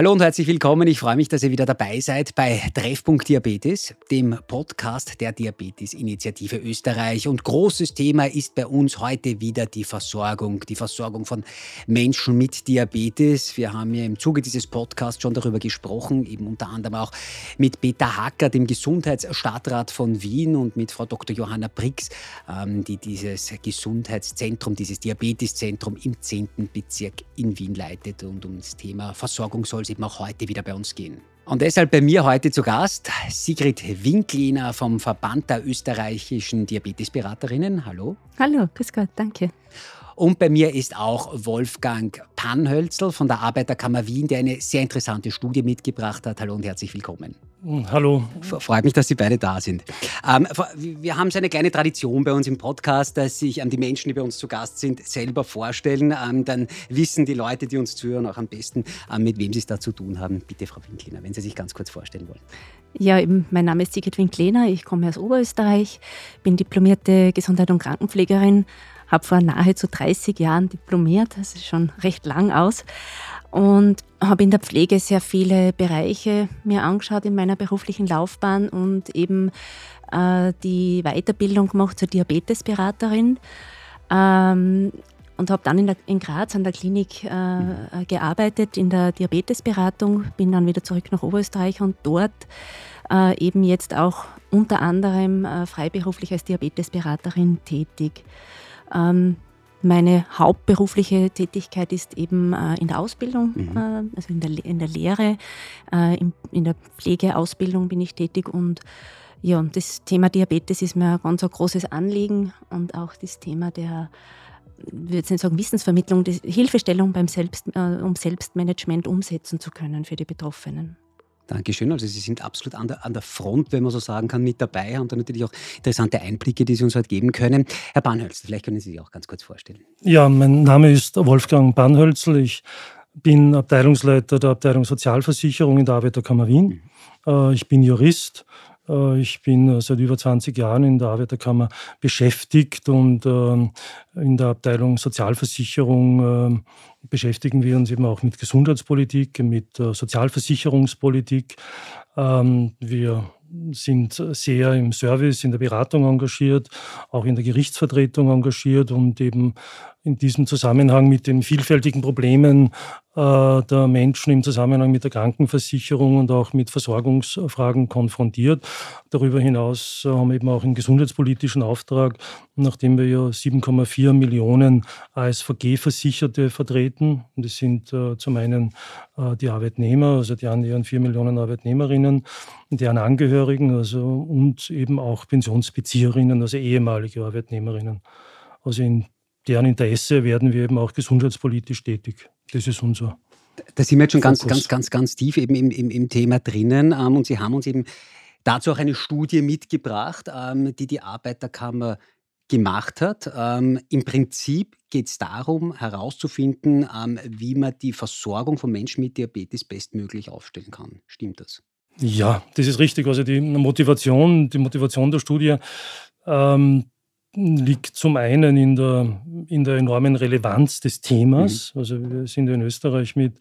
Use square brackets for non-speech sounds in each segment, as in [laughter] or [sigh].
Hallo und herzlich willkommen. Ich freue mich, dass ihr wieder dabei seid bei Treffpunkt Diabetes, dem Podcast der Diabetes-Initiative Österreich. Und großes Thema ist bei uns heute wieder die Versorgung, die Versorgung von Menschen mit Diabetes. Wir haben ja im Zuge dieses Podcasts schon darüber gesprochen, eben unter anderem auch mit Peter Hacker, dem Gesundheitsstadtrat von Wien und mit Frau Dr. Johanna Brix, ähm, die dieses Gesundheitszentrum, dieses Diabeteszentrum im 10. Bezirk in Wien leitet und um das Thema Versorgung soll eben auch heute wieder bei uns gehen. Und deshalb bei mir heute zu Gast Sigrid Winkliner vom Verband der österreichischen Diabetesberaterinnen. Hallo. Hallo, grüß Gott, danke. Und bei mir ist auch Wolfgang Pannhölzel von der Arbeiterkammer Wien, der eine sehr interessante Studie mitgebracht hat. Hallo und herzlich willkommen. Hm, hallo. Freut mich, dass Sie beide da sind. Ähm, wir haben so eine kleine Tradition bei uns im Podcast, dass sich ähm, die Menschen, die bei uns zu Gast sind, selber vorstellen. Ähm, dann wissen die Leute, die uns zuhören, auch am besten, ähm, mit wem sie es da zu tun haben. Bitte, Frau Winkliner, wenn Sie sich ganz kurz vorstellen wollen. Ja, mein Name ist Sigrid Winkliner, ich komme aus Oberösterreich, bin diplomierte Gesundheit- und Krankenpflegerin habe vor nahezu 30 Jahren diplomiert, das ist schon recht lang aus und habe in der Pflege sehr viele Bereiche mir angeschaut in meiner beruflichen Laufbahn und eben äh, die Weiterbildung gemacht zur Diabetesberaterin ähm, und habe dann in, der, in, Graz an der Klinik äh, gearbeitet in der Diabetesberatung, bin dann wieder zurück nach Oberösterreich und dort äh, eben jetzt auch unter anderem äh, freiberuflich als Diabetesberaterin tätig. Ähm, meine hauptberufliche Tätigkeit ist eben äh, in der Ausbildung, mhm. äh, also in der, in der Lehre, äh, in, in, der Pflegeausbildung bin ich tätig und ja, das Thema Diabetes ist mir ein ganz ein großes Anliegen und auch das Thema der, ich würde jetzt nicht sagen Wissensvermittlung, die Hilfestellung beim Selbst, äh, um Selbstmanagement umsetzen zu können für die Betroffenen. Dankeschön. Also Sie sind absolut an der, an der Front, wenn man so sagen kann, mit dabei, haben da natürlich auch interessante Einblicke, die Sie uns heute geben können. Herr Bahnhölzl, vielleicht können Sie sich auch ganz kurz vorstellen. Ja, mein Name ist Wolfgang Bahnhölzl. Ich bin Abteilungsleiter der Abteilung Sozialversicherung in der Arbeiterkammer Wien. Mhm. Äh, ich bin Jurist. Äh, ich bin seit über 20 Jahren in der Arbeiterkammer beschäftigt und ähm, in der Abteilung Sozialversicherung ähm, beschäftigen wir uns eben auch mit Gesundheitspolitik, mit äh, Sozialversicherungspolitik. Ähm, wir sind sehr im Service, in der Beratung engagiert, auch in der Gerichtsvertretung engagiert und eben in diesem Zusammenhang mit den vielfältigen Problemen äh, der Menschen im Zusammenhang mit der Krankenversicherung und auch mit Versorgungsfragen konfrontiert. Darüber hinaus äh, haben wir eben auch einen gesundheitspolitischen Auftrag, nachdem wir ja 7,4 Millionen ASVG-Versicherte vertreten. Und das sind äh, zum einen die Arbeitnehmer, also die annähernd 4 Millionen Arbeitnehmerinnen, deren Angehörigen also, und eben auch Pensionsbezieherinnen, also ehemalige Arbeitnehmerinnen. Also in deren Interesse werden wir eben auch gesundheitspolitisch tätig. Das ist unser. Da sind wir jetzt schon Fokus. ganz, ganz, ganz, ganz tief eben im, im, im Thema drinnen. Ähm, und Sie haben uns eben dazu auch eine Studie mitgebracht, ähm, die die Arbeiterkammer gemacht hat. Ähm, Im Prinzip geht es darum, herauszufinden, wie man die Versorgung von Menschen mit Diabetes bestmöglich aufstellen kann. Stimmt das? Ja, das ist richtig. Also die Motivation, die Motivation der Studie ähm, liegt zum einen in der, in der enormen Relevanz des Themas. Mhm. Also wir sind in Österreich mit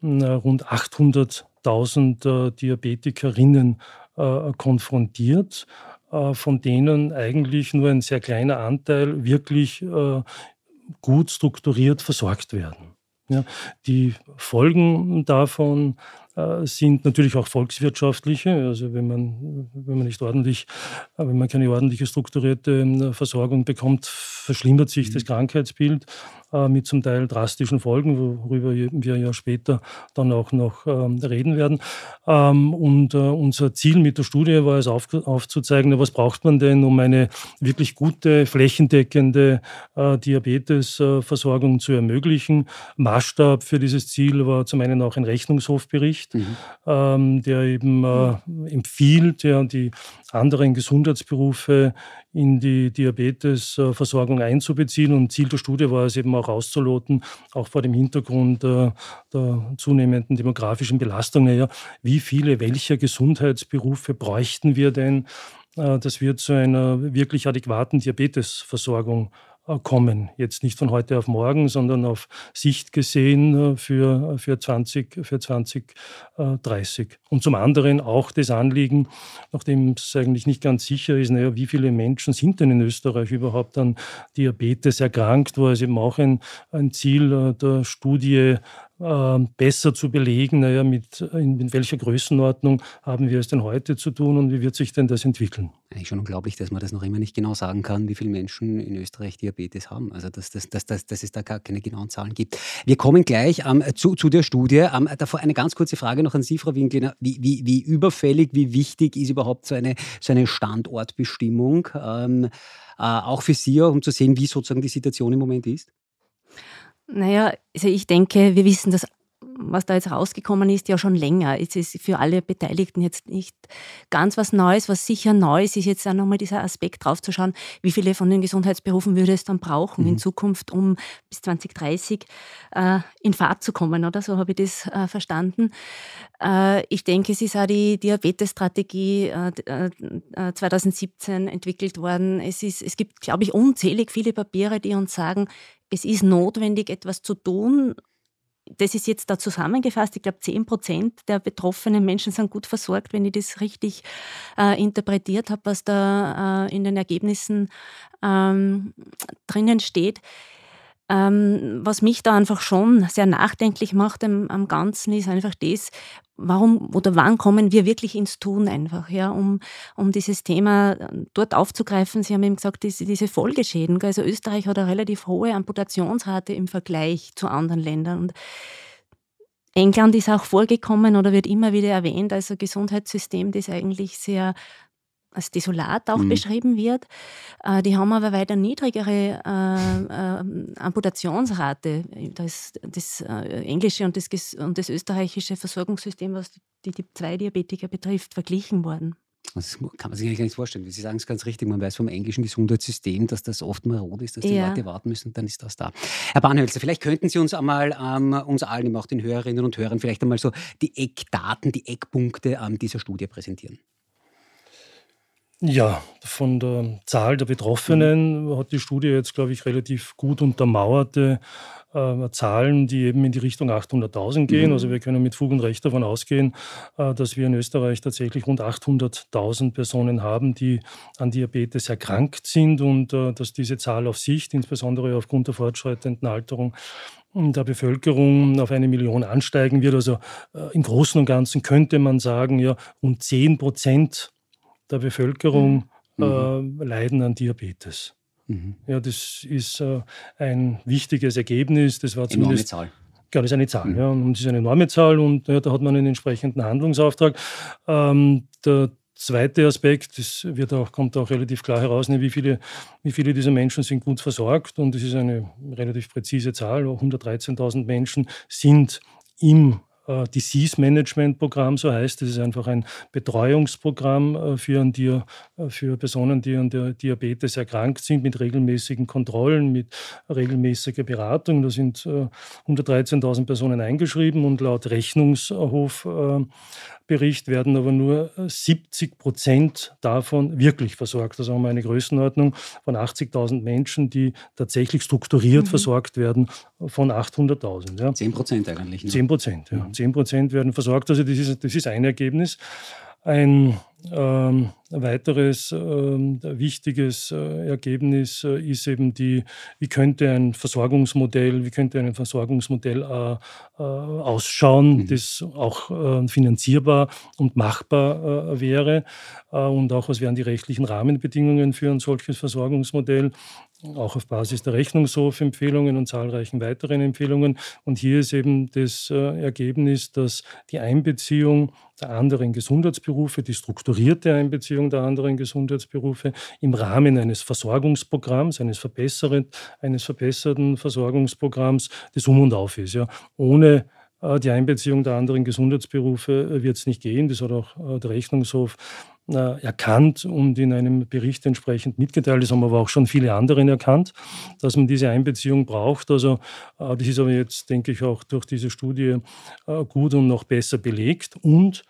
na, rund 800.000 äh, Diabetikerinnen äh, konfrontiert, äh, von denen eigentlich nur ein sehr kleiner Anteil wirklich äh, gut strukturiert versorgt werden. Ja, die Folgen davon äh, sind natürlich auch volkswirtschaftliche. Also wenn man, wenn man nicht ordentlich, äh, wenn man keine ordentliche strukturierte ähm, Versorgung bekommt, verschlimmert sich das mhm. Krankheitsbild äh, mit zum Teil drastischen Folgen, worüber wir ja später dann auch noch ähm, reden werden. Ähm, und unser Ziel mit der Studie war es aufzuzeigen, was braucht man denn, um eine wirklich gute, flächendeckende Diabetesversorgung zu ermöglichen. Maßstab für dieses Ziel war zum einen auch ein Rechnungshofbericht, mhm. ähm, der eben äh, empfiehlt, ja, die anderen Gesundheitsberufe in die Diabetesversorgung einzubeziehen. Und Ziel der Studie war es eben auch auszuloten, auch vor dem Hintergrund äh, der zunehmenden demografischen Belastung, naja, wie viele welcher Gesundheitsberufe bräuchten wir denn, äh, dass wir zu einer wirklich adäquaten Diabetesversorgung kommen. Jetzt nicht von heute auf morgen, sondern auf Sicht gesehen äh, für, für 20, für 2030. Und zum anderen auch das Anliegen, nachdem es eigentlich nicht ganz sicher ist, naja, wie viele Menschen sind denn in Österreich überhaupt an Diabetes erkrankt, war es eben auch ein, ein Ziel äh, der Studie besser zu belegen, naja, mit, in, in, welcher Größenordnung haben wir es denn heute zu tun und wie wird sich denn das entwickeln? Eigentlich schon unglaublich, dass man das noch immer nicht genau sagen kann, wie viele Menschen in Österreich Diabetes haben. Also, dass, dass, dass, dass, dass es da gar keine genauen Zahlen gibt. Wir kommen gleich ähm, zu, zu der Studie. Ähm, davor eine ganz kurze Frage noch an Sie, Frau Winkler. Wie, wie, wie überfällig, wie wichtig ist überhaupt so eine, so eine Standortbestimmung? Ähm, äh, auch für Sie, um zu sehen, wie sozusagen die Situation im Moment ist? Naja, also ich denke, wir wissen das was da jetzt rausgekommen ist, ja schon länger. Es ist für alle Beteiligten jetzt nicht ganz was Neues. Was sicher neu ist, ist jetzt auch nochmal dieser Aspekt draufzuschauen, wie viele von den Gesundheitsberufen würde es dann brauchen mhm. in Zukunft, um bis 2030 äh, in Fahrt zu kommen, oder? So habe ich das äh, verstanden. Äh, ich denke, es ist auch die Diabetesstrategie 2017 äh, äh, entwickelt worden. Es, ist, es gibt, glaube ich, unzählig viele Papiere, die uns sagen, es ist notwendig, etwas zu tun das ist jetzt da zusammengefasst. Ich glaube, 10 Prozent der betroffenen Menschen sind gut versorgt, wenn ich das richtig äh, interpretiert habe, was da äh, in den Ergebnissen ähm, drinnen steht. Ähm, was mich da einfach schon sehr nachdenklich macht am, am, Ganzen, ist einfach das, warum oder wann kommen wir wirklich ins Tun einfach, ja, um, um dieses Thema äh, dort aufzugreifen. Sie haben eben gesagt, diese, diese Folgeschäden. Also Österreich hat eine relativ hohe Amputationsrate im Vergleich zu anderen Ländern. Und England ist auch vorgekommen oder wird immer wieder erwähnt als ein Gesundheitssystem, das eigentlich sehr als desolat auch mhm. beschrieben wird. Äh, die haben aber weiter niedrigere äh, äh, Amputationsrate. Das, das äh, englische und das, und das österreichische Versorgungssystem, was die Typ-2-Diabetiker betrifft, verglichen worden. Das kann man sich eigentlich gar nicht vorstellen. Sie sagen es ganz richtig, man weiß vom englischen Gesundheitssystem, dass das oft marod ist, dass die ja. Leute warten müssen, dann ist das da. Herr Bahnhölzer, vielleicht könnten Sie uns einmal, ähm, uns allen, auch den Hörerinnen und Hörern, vielleicht einmal so die Eckdaten, die Eckpunkte ähm, dieser Studie präsentieren. Ja, von der Zahl der Betroffenen hat die Studie jetzt, glaube ich, relativ gut untermauerte äh, Zahlen, die eben in die Richtung 800.000 gehen. Mhm. Also wir können mit Fug und Recht davon ausgehen, äh, dass wir in Österreich tatsächlich rund 800.000 Personen haben, die an Diabetes erkrankt sind und äh, dass diese Zahl auf Sicht, insbesondere aufgrund der fortschreitenden Alterung, der Bevölkerung auf eine Million ansteigen wird. Also äh, im Großen und Ganzen könnte man sagen, ja, um 10 Prozent der Bevölkerung mhm. äh, leiden an Diabetes. Mhm. Ja, das ist äh, ein wichtiges Ergebnis. Das war zumindest. Enorme Zahl. Ja, das ist eine Zahl. Mhm. Ja, und das ist eine enorme Zahl und ja, da hat man einen entsprechenden Handlungsauftrag. Ähm, der zweite Aspekt, das wird auch, kommt auch relativ klar heraus, ne, wie viele, wie viele dieser Menschen sind gut versorgt. Und das ist eine relativ präzise Zahl. 113.000 Menschen sind im Disease Management Programm, so heißt es. ist einfach ein Betreuungsprogramm äh, für, äh, für Personen, die an der Diabetes erkrankt sind, mit regelmäßigen Kontrollen, mit regelmäßiger Beratung. Da sind 113.000 Personen eingeschrieben und laut Rechnungshof Bericht werden aber nur 70 Prozent davon wirklich versorgt. Also haben wir eine Größenordnung von 80.000 Menschen, die tatsächlich strukturiert mhm. versorgt werden von 800.000. Ja. 10 Prozent eigentlich. Ne? 10 Prozent, ja. Mhm. 10 Prozent werden versorgt. Also das ist, das ist ein Ergebnis. Ein ähm, weiteres ähm, wichtiges äh, Ergebnis äh, ist eben die, wie könnte ein Versorgungsmodell, wie könnte ein Versorgungsmodell äh, äh ausschauen, mhm. das auch äh, finanzierbar und machbar äh, wäre und auch was wären die rechtlichen Rahmenbedingungen für ein solches Versorgungsmodell auch auf Basis der Rechnungshof-Empfehlungen und zahlreichen weiteren Empfehlungen. Und hier ist eben das äh, Ergebnis, dass die Einbeziehung der anderen Gesundheitsberufe, die strukturierte Einbeziehung der anderen Gesundheitsberufe im Rahmen eines Versorgungsprogramms, eines, eines verbesserten Versorgungsprogramms, das Um und Auf ist. Ja. Ohne äh, die Einbeziehung der anderen Gesundheitsberufe äh, wird es nicht gehen. Das hat auch der Rechnungshof erkannt und in einem Bericht entsprechend mitgeteilt. Das haben aber auch schon viele andere erkannt, dass man diese Einbeziehung braucht. Also äh, das ist aber jetzt, denke ich, auch durch diese Studie äh, gut und noch besser belegt. Und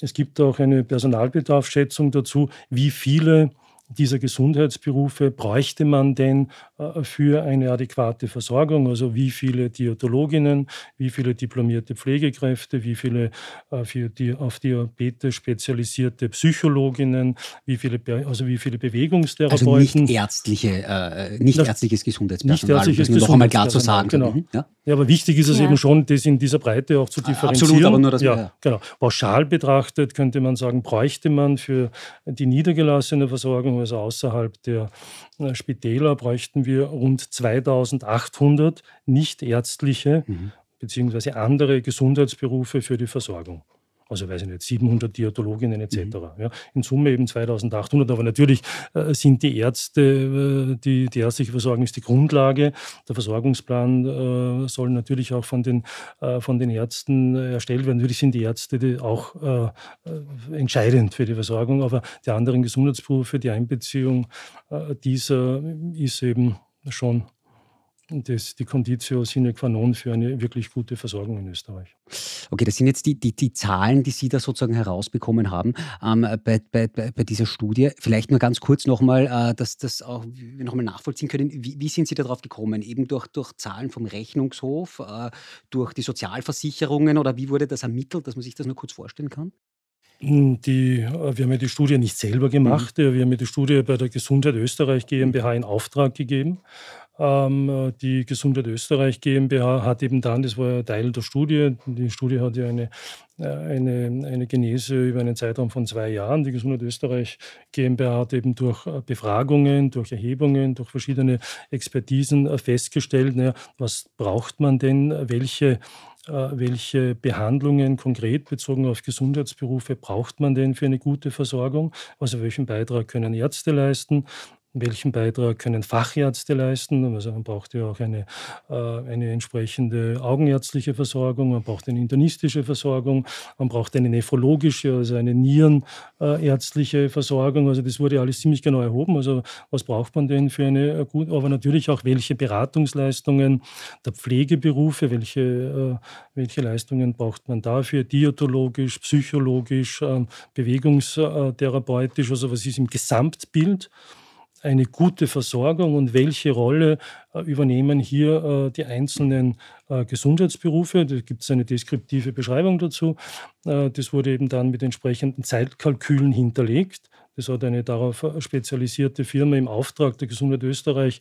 es gibt auch eine Personalbedarfsschätzung dazu, wie viele dieser Gesundheitsberufe bräuchte man denn äh, für eine adäquate Versorgung? Also wie viele Diätologinnen, wie viele diplomierte Pflegekräfte, wie viele äh, für die, auf Diabetes spezialisierte Psychologinnen, wie viele, also wie viele Bewegungstherapeuten. Also nicht, ärztliche, äh, nicht ärztliches Gesundheitspersonal, nicht ärztliches um das noch einmal klar zu sagen. Genau. Ja? ja? aber wichtig ist es ja. eben schon, das in dieser Breite auch zu differenzieren. Absolut, aber nur das ja, genau. Pauschal betrachtet könnte man sagen, bräuchte man für die niedergelassene Versorgung, also außerhalb der äh, Spitäler, bräuchten wir rund 2800 nichtärztliche mhm. bzw. andere Gesundheitsberufe für die Versorgung also weiß ich nicht, 700 Diätologinnen etc. Mhm. Ja, in Summe eben 2800, aber natürlich äh, sind die Ärzte, äh, die, die ärztliche Versorgung ist die Grundlage. Der Versorgungsplan äh, soll natürlich auch von den, äh, von den Ärzten erstellt werden. Natürlich sind die Ärzte die auch äh, äh, entscheidend für die Versorgung, aber die anderen Gesundheitsberufe, die Einbeziehung dieser ist eben schon das, die Conditio sine qua non für eine wirklich gute Versorgung in Österreich. Okay, das sind jetzt die, die, die Zahlen, die Sie da sozusagen herausbekommen haben ähm, bei, bei, bei, dieser Studie. Vielleicht nur ganz kurz nochmal, äh, dass das auch wir nochmal nachvollziehen können. Wie, wie, sind Sie darauf gekommen? Eben durch, durch Zahlen vom Rechnungshof, äh, durch die Sozialversicherungen oder wie wurde das ermittelt, dass man sich das nur kurz vorstellen kann? Hm, die, äh, wir haben ja die Studie nicht selber gemacht. Mhm. Wir haben ja die Studie bei der Gesundheit Österreich GmbH in Auftrag gegeben. Ähm, die Gesundheit Österreich GmbH hat eben dann, das war ja Teil der Studie, die Studie hat ja eine, äh, eine, eine Genese über einen Zeitraum von zwei Jahren. Die Gesundheit Österreich GmbH hat eben durch äh, Befragungen, durch Erhebungen, durch verschiedene Expertisen äh, festgestellt, naja, was braucht man denn, welche welche Behandlungen konkret bezogen auf Gesundheitsberufe braucht man denn für eine gute Versorgung? Also welchen Beitrag können Ärzte leisten? Welchen Beitrag können Fachärzte leisten? Also man braucht ja auch eine, äh, eine entsprechende augenärztliche Versorgung, man braucht eine internistische Versorgung, man braucht eine nephrologische, also eine nierenärztliche Versorgung. Also das wurde alles ziemlich genau erhoben. Also was braucht man denn für eine gute, aber natürlich auch welche Beratungsleistungen der Pflegeberufe, welche, äh, welche Leistungen braucht man dafür, diätologisch, psychologisch, ähm, bewegungstherapeutisch, also was ist im Gesamtbild eine gute Versorgung und welche Rolle äh, übernehmen hier äh, die einzelnen äh, Gesundheitsberufe. Da gibt es eine deskriptive Beschreibung dazu. das wurde eben dann mit entsprechenden Zeitkalkülen hinterlegt. Das hat eine darauf spezialisierte Firma im Auftrag der Gesundheit Österreich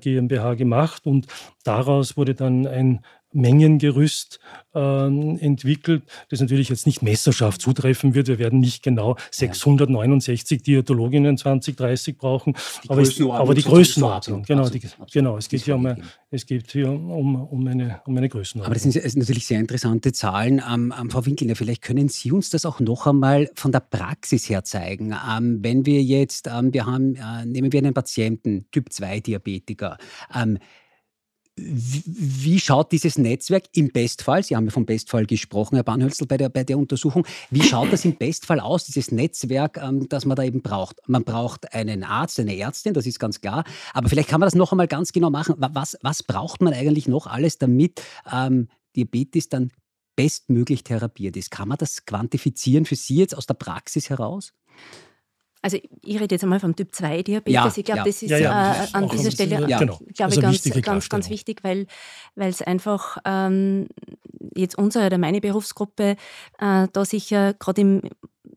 GmbH gemacht und daraus wurde dann ein Mengengerüst äh, entwickelt, das natürlich jetzt nicht Messerschaft zutreffen wird. Wir werden nicht genau 669 Diätologinnen 2030 brauchen, die aber, es, aber die Größenordnung. Genau, die, genau, es geht hier, um, es geht hier um, um, eine, um eine Größenordnung. Aber das sind natürlich sehr interessante Zahlen. Ähm, ähm, Frau Winkelner, vielleicht können Sie uns das auch noch einmal von der Praxis her zeigen. Ähm, wenn wir jetzt, ähm, wir haben, äh, nehmen wir einen Patienten, Typ 2 Diabetiker, wie schaut dieses Netzwerk im Bestfall, Sie haben ja vom Bestfall gesprochen, Herr Bahnhölzl, bei der, bei der Untersuchung, wie schaut das im Bestfall aus, dieses Netzwerk, ähm, das man da eben braucht? Man braucht einen Arzt, eine Ärztin, das ist ganz klar, aber vielleicht kann man das noch einmal ganz genau machen. Was, was braucht man eigentlich noch alles, damit ähm, Diabetes dann bestmöglich therapiert ist? Kann man das quantifizieren für Sie jetzt aus der Praxis heraus? Also ich rede jetzt einmal vom Typ 2 Diabetes. Ja, ich glaube, ja. das ist ja, ja, äh, an dieser Stelle genau. glaube also ganz, ganz, ganz wichtig, weil es einfach ähm, jetzt unsere oder meine Berufsgruppe äh, da sicher gerade im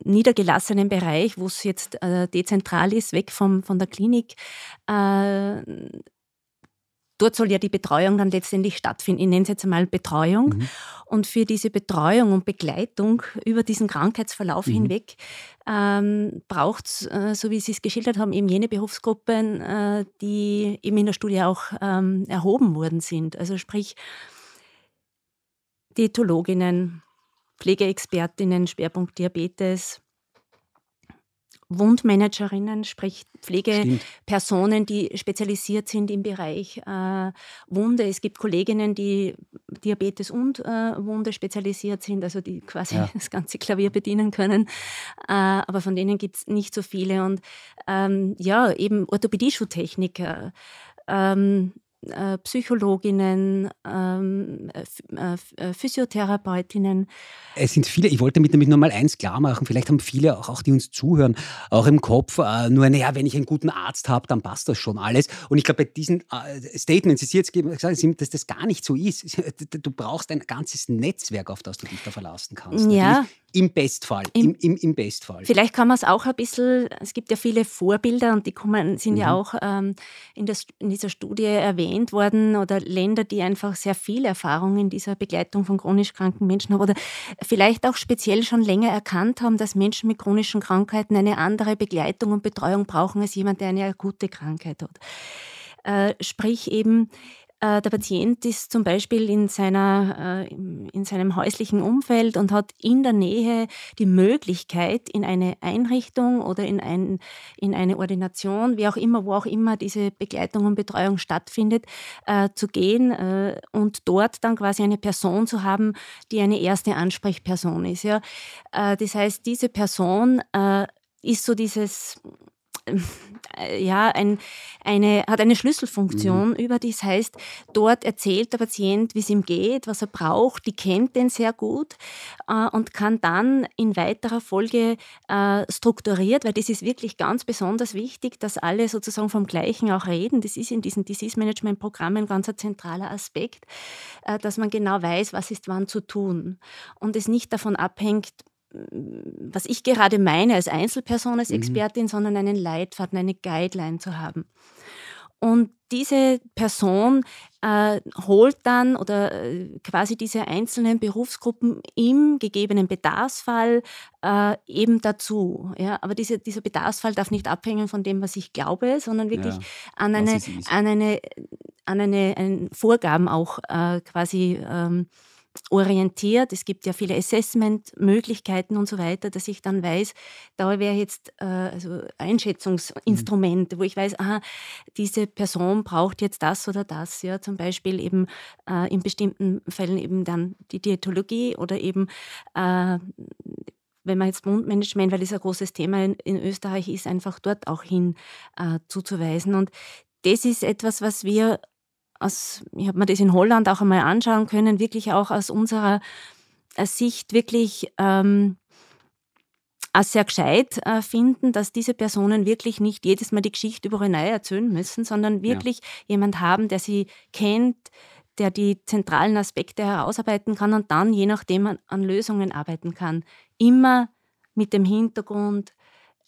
niedergelassenen Bereich, wo es jetzt äh, dezentral ist, weg vom, von der Klinik, äh, dort soll ja die Betreuung dann letztendlich stattfinden. Ich nenne es jetzt einmal Betreuung. Mhm. Und für diese Betreuung und Begleitung über diesen Krankheitsverlauf mhm. hinweg ähm, braucht es, äh, so wie Sie es geschildert haben, eben jene Berufsgruppen, äh, die eben in der Studie auch ähm, erhoben worden sind. Also sprich Diätologinnen, Pflegeexpertinnen, Schwerpunkt Diabetes, Wundmanagerinnen, sprich Pflegepersonen, die spezialisiert sind im Bereich äh, Wunde. Es gibt Kolleginnen, die Diabetes und äh, Wunde spezialisiert sind, also die quasi ja. [laughs] das ganze Klavier bedienen können. Äh, aber von denen gibt es nicht so viele. Und ähm, ja, eben Orthopädie-Schuhtechniker. Ähm, äh, Psychologinnen, ähm, äh, äh, Physiotherapeutinnen. Es sind viele, ich wollte damit nämlich nur mal eins klar machen, vielleicht haben viele, auch, auch die uns zuhören, auch im Kopf, äh, nur, naja, wenn ich einen guten Arzt habe, dann passt das schon alles. Und ich glaube, bei diesen Statements, die Sie jetzt gesagt haben, dass das gar nicht so ist. [laughs] Du brauchst ein ganzes Netzwerk, auf das du dich da verlassen kannst. Ja. Im Bestfall. Im, im, Im, Bestfall. Vielleicht kann man es auch ein bisschen, es gibt ja viele Vorbilder und die kommen, sind mhm. ja auch ähm, in, der, in, dieser Studie erwähnt worden oder Länder, die einfach sehr viel Erfahrung in dieser Begleitung von chronisch kranken Menschen haben oder vielleicht auch speziell schon länger erkannt haben, dass Menschen mit chronischen Krankheiten eine andere Begleitung und Betreuung brauchen als jemand, der eine akute Krankheit hat. Äh, sprich eben, der Patient ist zum Beispiel in, seiner, äh, in seinem häuslichen Umfeld und hat in der Nähe die Möglichkeit, in eine Einrichtung oder in, ein, in eine Ordination, wie auch immer, wo auch immer diese Begleitung und Betreuung stattfindet, äh, zu gehen und dort dann quasi eine Person zu haben, die eine erste Ansprechperson ist. Ja? das heißt, diese Person ist so dieses äh, ja, ein, eine, hat eine Schlüsselfunktion mhm. über das heißt, dort erzählt der Patient, wie es ihm geht, was er braucht, die kennt den sehr gut äh, und kann dann in weiterer Folge äh, strukturiert, weil das ist wirklich ganz besonders wichtig, dass alle sozusagen vom Gleichen auch reden. Das ist in diesen Disease Management Programmen ganz ein zentraler Aspekt, äh, dass man genau weiß, was ist wann zu tun und es nicht davon abhängt, was ich gerade meine als Einzelperson, als mhm. Expertin, mhm. sondern einen Leitfaden, eine Guideline zu haben. Und diese Person äh, holt dann oder äh, quasi diese einzelnen Berufsgruppen im gegebenen Bedarfsfall äh, eben dazu. Ja? Aber diese, dieser Bedarfsfall darf nicht abhängen von dem, was ich glaube, sondern wirklich ja, an, eine, an, eine, an eine, eine Vorgaben auch äh, quasi ähm, orientiert. Es gibt ja viele Assessment-Möglichkeiten und so weiter, dass ich dann weiß, da wäre jetzt äh, also Einschätzungsinstrumente, mhm. wo ich weiß, aha, diese Person braucht jetzt das oder das. Ja, zum Beispiel eben äh, in bestimmten Fällen eben dann die Diätologie oder eben äh, wenn man jetzt Mundmanagement, weil es ein großes Thema in, in, Österreich ist, einfach dort auch hin äh, zuzuweisen. Und das ist etwas, was wir aus, ich habe mir das in Holland auch einmal anschauen können, wirklich auch aus unserer äh, Sicht wirklich ähm, als sehr gescheit äh, finden, dass diese Personen wirklich nicht jedes Mal die Geschichte über neu erzählen müssen, sondern wirklich ja. jemand haben, der sie kennt, der die zentralen Aspekte herausarbeiten kann und dann je nachdem an, an Lösungen arbeiten kann. Immer mit dem Hintergrund,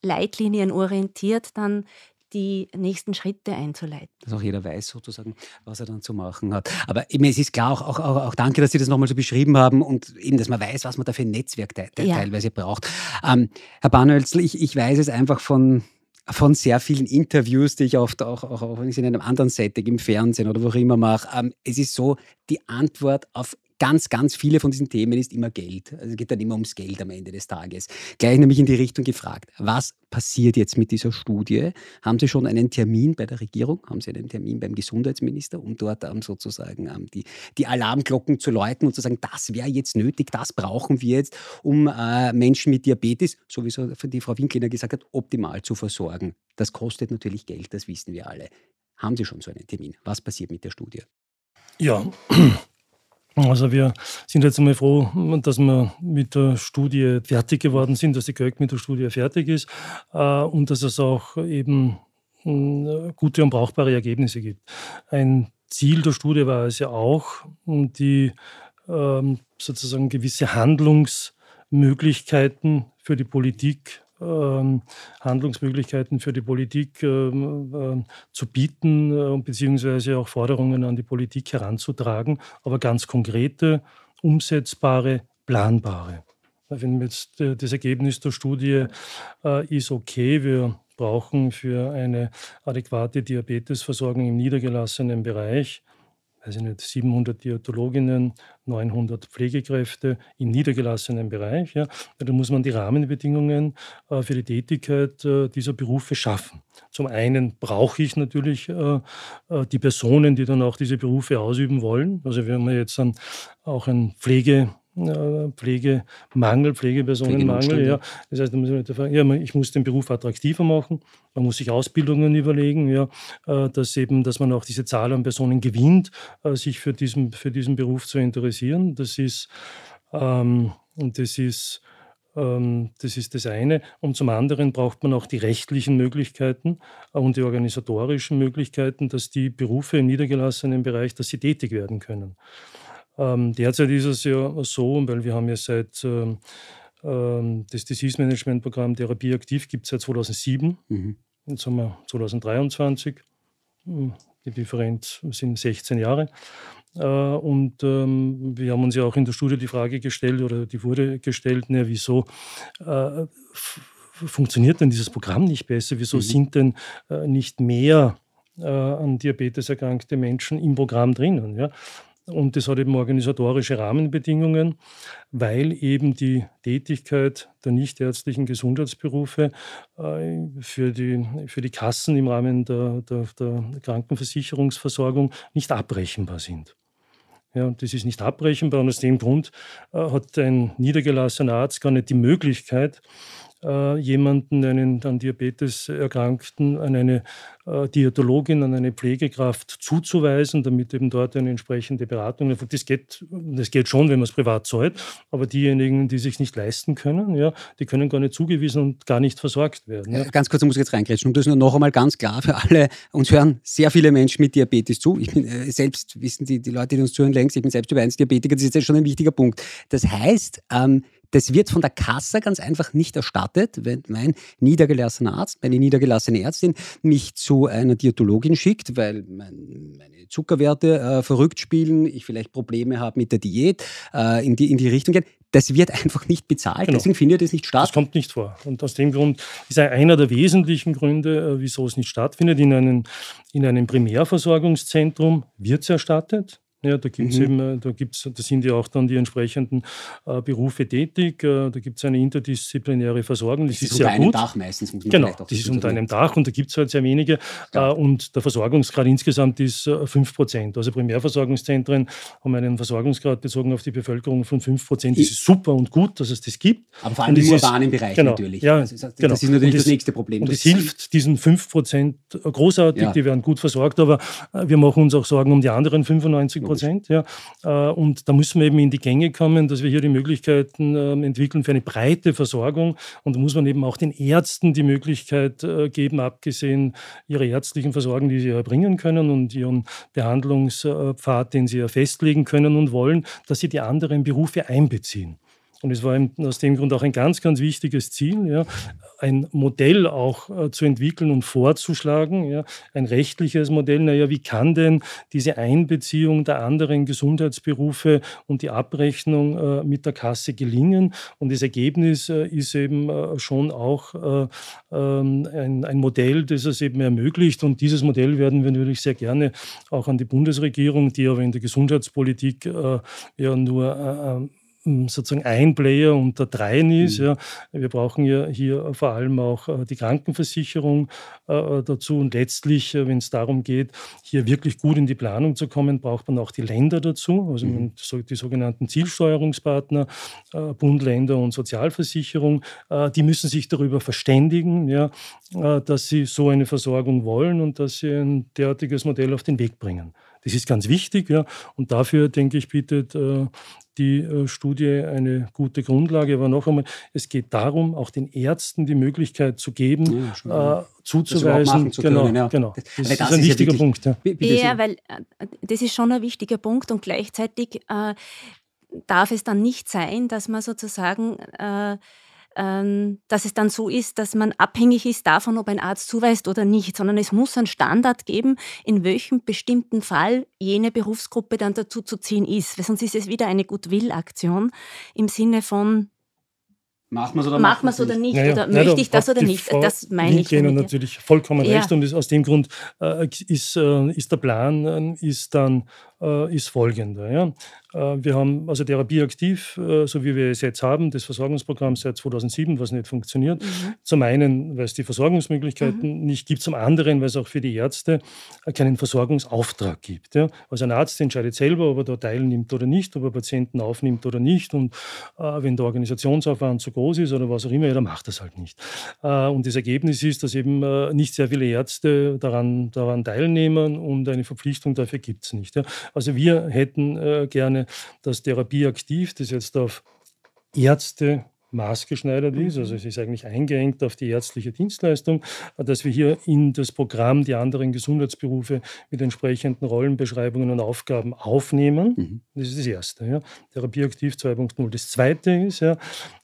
Leitlinien orientiert dann die nächsten Schritte einzuleiten. Dass auch jeder weiß sozusagen, was er dann zu machen hat. Aber eben, es ist klar, auch, auch, auch, danke, dass Sie das nochmal so beschrieben haben und eben, dass man weiß, was man da für ein Netzwerk te ja. teilweise braucht. Ähm, Herr Bahnhölzl, ich, ich weiß es einfach von von sehr vielen Interviews, die ich oft auch, auch, auch wenn ich es in einem anderen Setting im Fernsehen oder wo auch immer mache. Ähm, es ist so, die Antwort auf ganz, ganz viele von diesen Themen ist immer Geld. Also es geht dann immer ums Geld am Ende des Tages. Gleich nämlich in die Richtung gefragt, was passiert jetzt mit dieser Studie? Haben Sie schon einen Termin bei der Regierung? Haben Sie einen Termin beim Gesundheitsminister, um dort ähm, sozusagen ähm, die, die Alarmglocken zu läuten und zu sagen, das wäre jetzt nötig, das brauchen wir jetzt, um äh, Menschen mit Diabetes, sowieso die Frau Winkler gesagt hat, optimal zu versorgen. Das kostet natürlich Geld, das wissen wir alle. Haben Sie schon so einen Termin? Was passiert mit der Studie? Ja, also wir sind jetzt einmal froh, dass wir mit der Studie fertig geworden sind, dass die GÖG mit der Studie fertig ist äh, und dass es auch eben äh, gute und brauchbare Ergebnisse gibt. Ein Ziel der Studie war es ja auch, die ähm, sozusagen gewisse Handlungsmöglichkeiten für die Politik Handlungsmöglichkeiten für die Politik ähm, äh, zu bieten, äh, beziehungsweise auch Forderungen an die Politik heranzutragen, aber ganz konkrete, umsetzbare, planbare. Wenn jetzt äh, das Ergebnis der Studie ist okay, wir brauchen für eine adäquate Diabetesversorgung im niedergelassenen Bereich weiß ich nicht, 700 Diätologinnen, 900 Pflegekräfte im niedergelassenen Bereich. Ja. Da muss man die Rahmenbedingungen äh, für die Tätigkeit äh, dieser Berufe schaffen. Zum einen brauche ich natürlich äh, äh die Personen, die dann auch diese Berufe ausüben wollen. Also wir haben jetzt dann auch ein Pflege Pflegemangel, Pflegepersonenmangel. Ja. Das heißt, ja, ich muss den Beruf attraktiver machen, man muss sich Ausbildungen überlegen, ja, äh, dass, eben, dass man auch diese Zahl an Personen gewinnt, äh, sich für diesen, für diesen Beruf zu interessieren. Das ist, ähm, das ist ähm, das ist das eine. Und zum anderen braucht man auch die rechtlichen Möglichkeiten und die organisatorischen Möglichkeiten, dass die Berufe im niedergelassenen Bereich, dass sie tätig werden können. Ähm, derzeit ist es ja so, weil wir haben ja seit ähm, das Disease Management Programm Therapie aktiv gibt es seit 2007. Mhm. Jetzt haben wir 2023. Hm, die Differenz sind 16 Jahre. Äh, und ähm, wir haben uns ja auch in der Studie die Frage gestellt, oder die wurde gestellt, ne, wieso äh, funktioniert denn dieses Programm nicht besser? Wieso mhm. sind denn äh, nicht mehr äh, an Diabetes erkrankte Menschen im Programm drinnen? Ja? Und das hat eben organisatorische Rahmenbedingungen, weil eben die Tätigkeit der nichtärztlichen Gesundheitsberufe äh, für die, für die Kassen im Rahmen der, der, der Krankenversicherungsversorgung nicht abbrechenbar sind. Ja, das ist nicht abbrechenbar und aus dem Grund äh, hat ein niedergelassener Arzt gar nicht die Möglichkeit, äh, jemanden, einen an Diabetes Erkrankten, an eine äh, Diätologin, an eine Pflegekraft zuzuweisen, damit eben dort eine entsprechende Beratung erfolgt. Das geht, das geht schon, wenn man es privat zahlt, aber diejenigen, die sich nicht leisten können, ja, die können gar nicht zugewiesen und gar nicht versorgt werden. Ja. Ganz kurz, muss ich jetzt reingrätschen. Und das nur noch einmal ganz klar für alle. Uns hören sehr viele Menschen mit Diabetes zu. Ich bin äh, selbst, wissen die, die Leute, die uns zuhören längst, ich bin selbst über 1 Diabetiker. Das ist jetzt schon ein wichtiger Punkt. Das heißt, ähm, das wird von der Kasse ganz einfach nicht erstattet, wenn mein niedergelassener Arzt, meine niedergelassene Ärztin mich zu einer Diätologin schickt, weil mein, meine Zuckerwerte äh, verrückt spielen, ich vielleicht Probleme habe mit der Diät, äh, in, die, in die Richtung gehen. Das wird einfach nicht bezahlt, genau. deswegen findet es nicht statt. Das kommt nicht vor. Und aus dem Grund ist einer der wesentlichen Gründe, äh, wieso es nicht stattfindet. In einem, in einem Primärversorgungszentrum wird es erstattet. Ja, da gibt es mhm. eben, äh, da gibt's, da sind ja auch dann die entsprechenden äh, Berufe tätig. Äh, da gibt es eine interdisziplinäre Versorgung. Das, das ist, ist sehr unter gut. einem Dach meistens, muss man Genau, das ist unter einem Dach und da gibt es halt sehr wenige. Ja. Äh, und der Versorgungsgrad insgesamt ist äh, 5 Prozent. Also Primärversorgungszentren haben einen Versorgungsgrad bezogen auf die Bevölkerung von 5 Prozent. Das ist super und gut, dass es das gibt. Aber vor allem im urbanen Bereich genau, natürlich. Ja, das, ist, das genau. ist natürlich das, das, nächste Problem. Und es hilft diesen 5 Prozent großartig, ja. die werden gut versorgt, aber äh, wir machen uns auch Sorgen um die anderen 95 Prozent. Prozent. Ja. Äh, und da müssen wir eben in die Gänge kommen, dass wir hier die Möglichkeiten ähm, entwickeln für eine breite Versorgung. Und da muss man eben auch den Ärzten die Möglichkeit äh, geben, abgesehen ihrer ärztlichen Versorgung, die sie erbringen können und ihren Behandlungspfad, den sie ja festlegen können und wollen, dass sie die anderen Berufe einbeziehen. Und es war aus dem Grund auch ein ganz, ganz wichtiges Ziel, ja, ein Modell auch äh, zu entwickeln und vorzuschlagen, ja, ein rechtliches Modell. Naja, wie kann denn diese Einbeziehung der anderen Gesundheitsberufe und die Abrechnung äh, mit der Kasse gelingen? Und das Ergebnis äh, ist eben äh, schon auch äh, ähm, ein, ein, Modell, das es eben ermöglicht. Und dieses Modell werden wir natürlich sehr gerne auch an die Bundesregierung, die aber in der Gesundheitspolitik äh, ja nur sozusagen ein Player unter dreien ist. Mhm. Ja. Wir brauchen ja hier vor allem auch äh, die Krankenversicherung äh, dazu. Und letztlich, äh, wenn es darum geht, hier wirklich gut in die Planung zu kommen, braucht man auch die Länder dazu, also mhm. die sogenannten Zielsteuerungspartner, äh, Bund, Länder und Sozialversicherung. Äh, die müssen sich darüber verständigen, ja, äh, dass sie so eine Versorgung wollen und dass sie ein derartiges Modell auf den Weg bringen. Das ist ganz wichtig. Ja. Und dafür, denke ich, bietet äh, die äh, Studie eine gute Grundlage. Aber noch einmal, es geht darum, auch den Ärzten die Möglichkeit zu geben, ja, äh, zuzuweisen. Zu genau, können, ja. genau. Das, das, das ist ein wichtiger ja Punkt. Ja. ja, weil äh, das ist schon ein wichtiger Punkt und gleichzeitig äh, darf es dann nicht sein, dass man sozusagen dass es dann so ist, dass man abhängig ist davon, ob ein Arzt zuweist oder nicht, sondern es muss einen Standard geben, in welchem bestimmten Fall jene Berufsgruppe dann dazu zu ziehen ist. Weil sonst ist es wieder eine Goodwill-Aktion im Sinne von Machen wir es oder, machen wir's oder nicht? Naja, oder naja, möchte ich das oder nicht? Frau das meine ich. Ihnen natürlich vollkommen ja. recht. Und ist, aus dem Grund äh, ist, äh, ist der Plan, äh, ist dann ist folgender. Ja. Äh, wir haben also Therapie aktiv, äh, so wie wir es jetzt haben, das Versorgungsprogramm seit 2007, was nicht funktioniert. Mhm. Zum einen, weil es die Versorgungsmöglichkeiten mhm. nicht gibt, zum anderen, weil es auch für die Ärzte keinen Versorgungsauftrag gibt. Ja. Also ein Arzt entscheidet selber, ob er da teilnimmt oder nicht, ob er Patienten aufnimmt oder nicht. Und äh, wenn der Organisationsaufwand zu groß ist oder was auch immer, ja, dann macht das halt nicht. Äh, und das Ergebnis ist, dass eben äh, nicht sehr viele Ärzte daran, daran teilnehmen und eine Verpflichtung dafür gibt es nicht. Ja. Also wir hätten äh, gerne, dass Therapie aktiv, das jetzt auf Ärzte maßgeschneidert ist. Also mhm. es ist eigentlich eingeengt auf die ärztliche Dienstleistung, dass wir hier in das Programm die anderen Gesundheitsberufe mit entsprechenden Rollenbeschreibungen und Aufgaben aufnehmen. Mhm. Das ist das Erste. Ja. Therapieaktiv 2.0. Das Zweite ist, ja,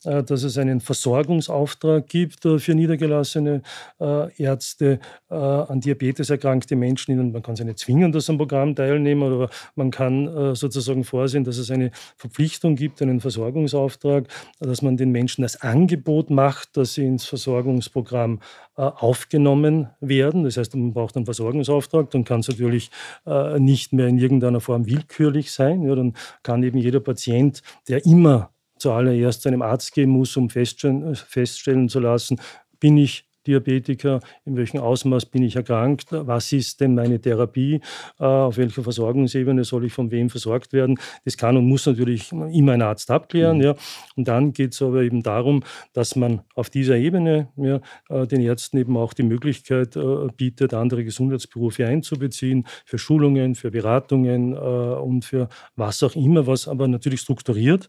äh, dass es einen Versorgungsauftrag gibt äh, für niedergelassene äh, Ärzte an Diabetes erkrankte Menschen. Man kann sie nicht zwingen, dass am Programm teilnehmen, aber man kann sozusagen vorsehen, dass es eine Verpflichtung gibt, einen Versorgungsauftrag, dass man den Menschen Menschen das Angebot macht, dass sie ins Versorgungsprogramm äh, aufgenommen werden. Das heißt, man braucht einen Versorgungsauftrag, dann kann es natürlich äh, nicht mehr in irgendeiner Form willkürlich sein. Ja, dann kann eben jeder Patient, der immer zuallererst zu einem Arzt gehen muss, um feststellen, feststellen zu lassen, bin ich Diabetiker, in welchem Ausmaß bin ich erkrankt, was ist denn meine Therapie, äh, auf welcher Versorgungsebene soll ich von wem versorgt werden. Das kann und muss natürlich immer ein Arzt abklären. Mhm. Ja. Und dann geht es aber eben darum, dass man auf dieser Ebene ja, äh, den Ärzten eben auch die Möglichkeit äh, bietet, andere Gesundheitsberufe einzubeziehen, für Schulungen, für Beratungen und für was auch immer, was aber natürlich strukturiert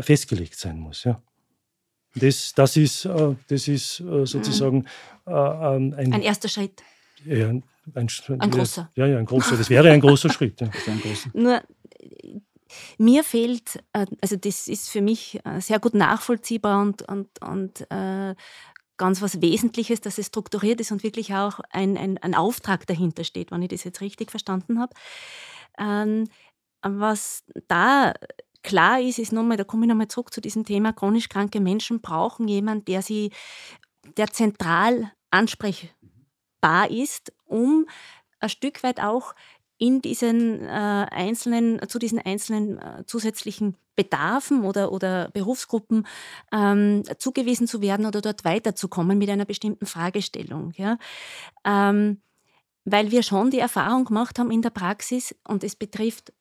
festgelegt sein muss. Ja. Das, das ist, äh, das ist äh, sozusagen äh, ähm, ein, ein erster Schritt. Ja, ein, ein, ein, großer. Ja, ja, ein großer. Das wäre ein großer Schritt. Ja. Ein großer. Nur mir fehlt, also das ist für mich sehr gut nachvollziehbar und, und, und äh, ganz was Wesentliches, dass es strukturiert ist und wirklich auch ein, ein, ein Auftrag dahinter steht, wenn ich das jetzt richtig verstanden habe. Ähm, was da klar ist, ist nochmal, da komme ich nochmal zurück zu diesem Thema, chronisch kranke Menschen brauchen jemanden, der sie, der zentral ansprechbar ist, um ein Stück weit auch in diesen äh, einzelnen, zu diesen einzelnen äh, zusätzlichen Bedarfen oder, oder Berufsgruppen ähm, zugewiesen zu werden oder dort weiterzukommen mit einer bestimmten Fragestellung. Ja? Ähm, weil wir schon die Erfahrung gemacht haben in der Praxis, und es betrifft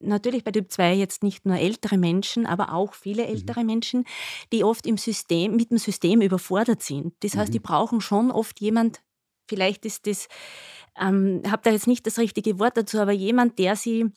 natürlich bei Typ 2 jetzt nicht nur ältere Menschen, aber auch viele mhm. ältere mhm. Menschen, die oft im System, mit dem System überfordert sind. Das heißt, mhm. die brauchen schon oft jemand, vielleicht ist das, ähm, habe da jetzt nicht das richtige Wort dazu, aber jemand, der sie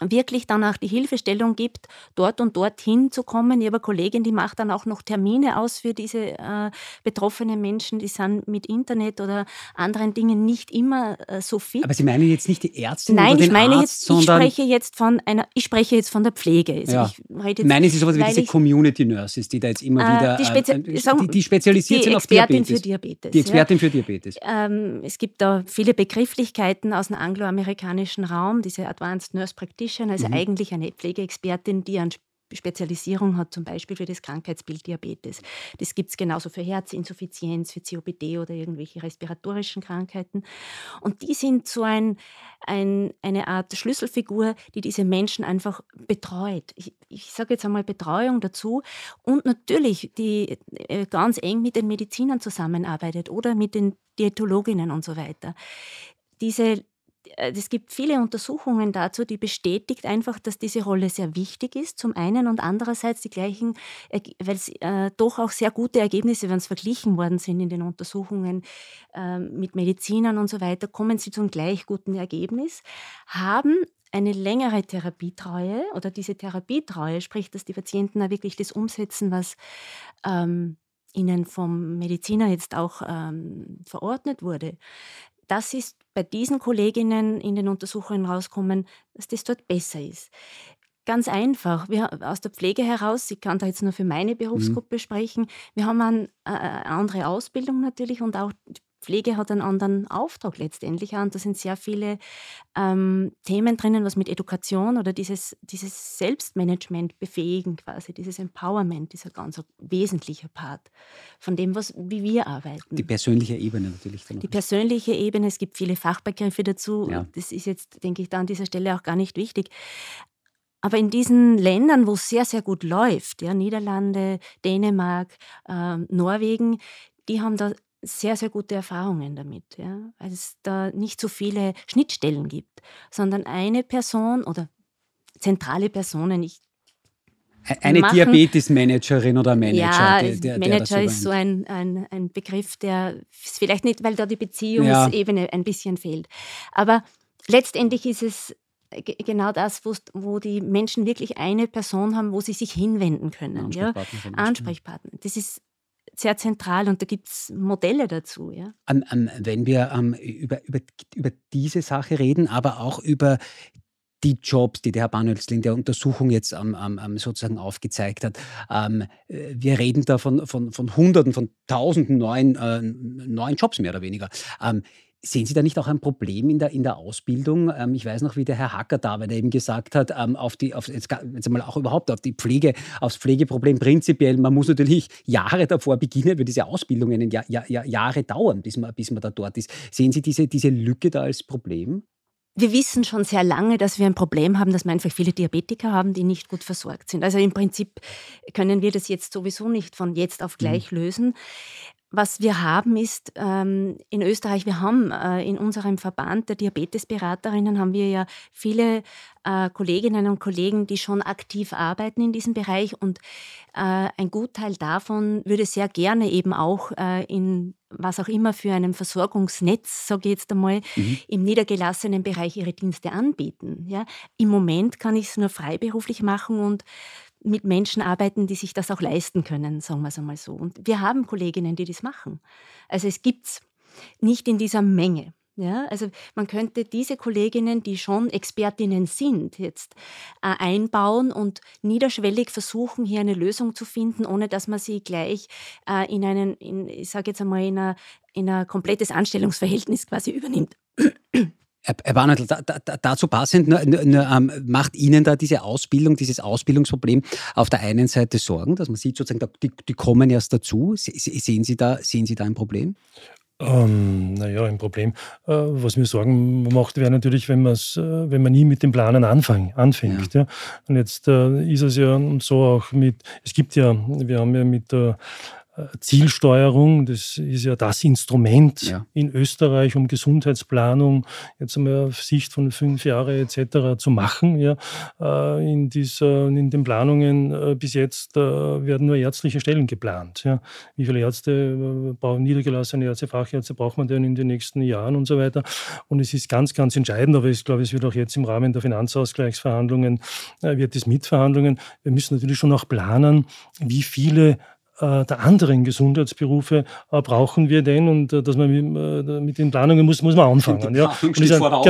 wirklich dann auch die Hilfestellung gibt, dort und dorthin zu kommen. Ich habe eine Kollegin, die macht dann auch noch Termine aus für diese äh, betroffenen Menschen, die sind mit Internet oder anderen Dingen nicht immer äh, so fit. Aber Sie meinen jetzt nicht die Ärzte Nein, oder ich meine Arzt, jetzt, ich spreche jetzt von einer, ich spreche jetzt von der Pflege. Also ja. ich Meinen Sie sowas wie diese Community Nurses, die da jetzt immer äh, wieder, die, Spezi äh, sagen, die, die, spezialisiert die sind auf Expertin Diabetes. Für Diabetes. Die Expertin ja. für Diabetes. Ähm, es gibt da viele Begrifflichkeiten aus dem angloamerikanischen Raum, diese Advanced Nurse Practitioner, also mhm. eigentlich eine Pflegeexpertin, die an Spezialisierung hat, zum Beispiel für das Krankheitsbild Diabetes. Das gibt es genauso für Herzinsuffizienz, für COPD oder irgendwelche respiratorischen Krankheiten. Und die sind so ein, ein, eine Art Schlüsselfigur, die diese Menschen einfach betreut. Ich, ich sage jetzt einmal Betreuung dazu und natürlich die äh, ganz eng mit den Medizinern zusammenarbeitet oder mit den Diätologinnen und so weiter. Diese es gibt viele Untersuchungen dazu, die bestätigt einfach, dass diese Rolle sehr wichtig ist, zum einen und andererseits die gleichen, weil es äh, doch auch sehr gute Ergebnisse, wenn es verglichen worden sind in den Untersuchungen äh, mit Medizinern und so weiter, kommen sie zum gleich guten Ergebnis, haben eine längere Therapietreue oder diese Therapietreue, sprich, dass die Patienten da wirklich das umsetzen, was ähm, ihnen vom Mediziner jetzt auch ähm, verordnet wurde, das ist bei diesen Kolleginnen in den Untersuchungen rauskommen, dass das dort besser ist. Ganz einfach. Wir, aus der Pflege heraus, ich kann da jetzt nur für meine mhm. Berufsgruppe mhm. sprechen, wir haben eine, eine andere Ausbildung natürlich und auch Pflege hat einen anderen Auftrag letztendlich und da sind sehr viele ähm, Themen drinnen, was mit Education oder dieses, dieses Selbstmanagement befähigen quasi, dieses Empowerment, dieser ganz wesentlicher Part von dem, was, wie wir arbeiten. Die persönliche Ebene natürlich. Die persönliche Ebene, es gibt viele Fachbegriffe dazu. Ja. Das ist jetzt, denke ich, da an dieser Stelle auch gar nicht wichtig. Aber in diesen Ländern, wo es sehr, sehr gut läuft, ja, Niederlande, Dänemark, äh, Norwegen, die haben da sehr, sehr gute Erfahrungen damit, ja, weil es da nicht so viele Schnittstellen gibt, sondern eine Person oder zentrale Personen, ich eine Diabetes-Managerin oder Manager. Ja, der, der, Manager der ist so ein, ein, ein Begriff, der vielleicht nicht, weil da die Beziehungsebene ja. ein bisschen fehlt. Aber letztendlich ist es genau das, wo die Menschen wirklich eine Person haben, wo sie sich hinwenden können. Ansprechpartner. Ja? Ansprechpartner. Das ist sehr zentral und da gibt es Modelle dazu. Ja? Um, um, wenn wir um, über, über, über diese Sache reden, aber auch über die Jobs, die der Herr Banhölzl in der Untersuchung jetzt ähm, ähm, sozusagen aufgezeigt hat. Ähm, wir reden da von, von, von Hunderten, von Tausenden neuen, äh, neuen Jobs mehr oder weniger. Sehen Sie da nicht auch ein Problem in der, in der Ausbildung? Ähm, ich weiß noch, wie der Herr Hacker da, weil er eben gesagt hat, ähm, auf die, auf, jetzt, jetzt einmal auch überhaupt auf die Pflege, aufs Pflegeproblem prinzipiell, man muss natürlich Jahre davor beginnen, weil diese Ausbildungen ja, ja, ja, Jahre dauern, bis man, bis man da dort ist. Sehen Sie diese, diese Lücke da als Problem? Wir wissen schon sehr lange, dass wir ein Problem haben, dass wir einfach viele Diabetiker haben, die nicht gut versorgt sind. Also im Prinzip können wir das jetzt sowieso nicht von jetzt auf gleich mhm. lösen. Was wir haben ist ähm, in Österreich, wir haben äh, in unserem Verband der Diabetesberaterinnen haben wir ja viele äh, Kolleginnen und Kollegen, die schon aktiv arbeiten in diesem Bereich und äh, ein Gutteil davon würde sehr gerne eben auch äh, in was auch immer für einem Versorgungsnetz, sage ich jetzt einmal, mhm. im niedergelassenen Bereich ihre Dienste anbieten. Ja? Im Moment kann ich es nur freiberuflich machen und mit Menschen arbeiten, die sich das auch leisten können, sagen wir es einmal so. Und wir haben Kolleginnen, die das machen. Also es gibt es nicht in dieser Menge. Ja, also man könnte diese Kolleginnen, die schon Expertinnen sind, jetzt äh, einbauen und niederschwellig versuchen, hier eine Lösung zu finden, ohne dass man sie gleich äh, in einen, in, ich sage jetzt einmal, in ein, in ein komplettes Anstellungsverhältnis quasi übernimmt. Herr Barnardl, da, da, dazu passend, nur, nur, ähm, macht Ihnen da diese Ausbildung, dieses Ausbildungsproblem auf der einen Seite Sorgen, dass man sieht, sozusagen, die, die kommen erst dazu. Sehen Sie da, sehen Sie da ein Problem? Ähm, naja, ein Problem. Äh, was mir Sorgen macht, wäre natürlich, wenn, äh, wenn man nie mit dem Planen anfang, anfängt. Ja. ja. Und jetzt äh, ist es ja so auch mit, es gibt ja, wir haben ja mit der Zielsteuerung, das ist ja das Instrument ja. in Österreich, um Gesundheitsplanung jetzt einmal auf Sicht von fünf Jahren etc. zu machen. Ja. Äh, in, dieser, in den Planungen äh, bis jetzt äh, werden nur ärztliche Stellen geplant. Ja. Wie viele Ärzte brauchen niedergelassene Ärzte, Fachärzte braucht man denn in den nächsten Jahren und so weiter. Und es ist ganz, ganz entscheidend, aber ich glaube, es wird auch jetzt im Rahmen der Finanzausgleichsverhandlungen, wird es Mitverhandlungen. Wir müssen natürlich schon auch planen, wie viele äh, der anderen Gesundheitsberufe äh, brauchen wir denn und äh, dass man mit, den Planungen muss, muss man anfangen. Ja. Und das, ein, genau,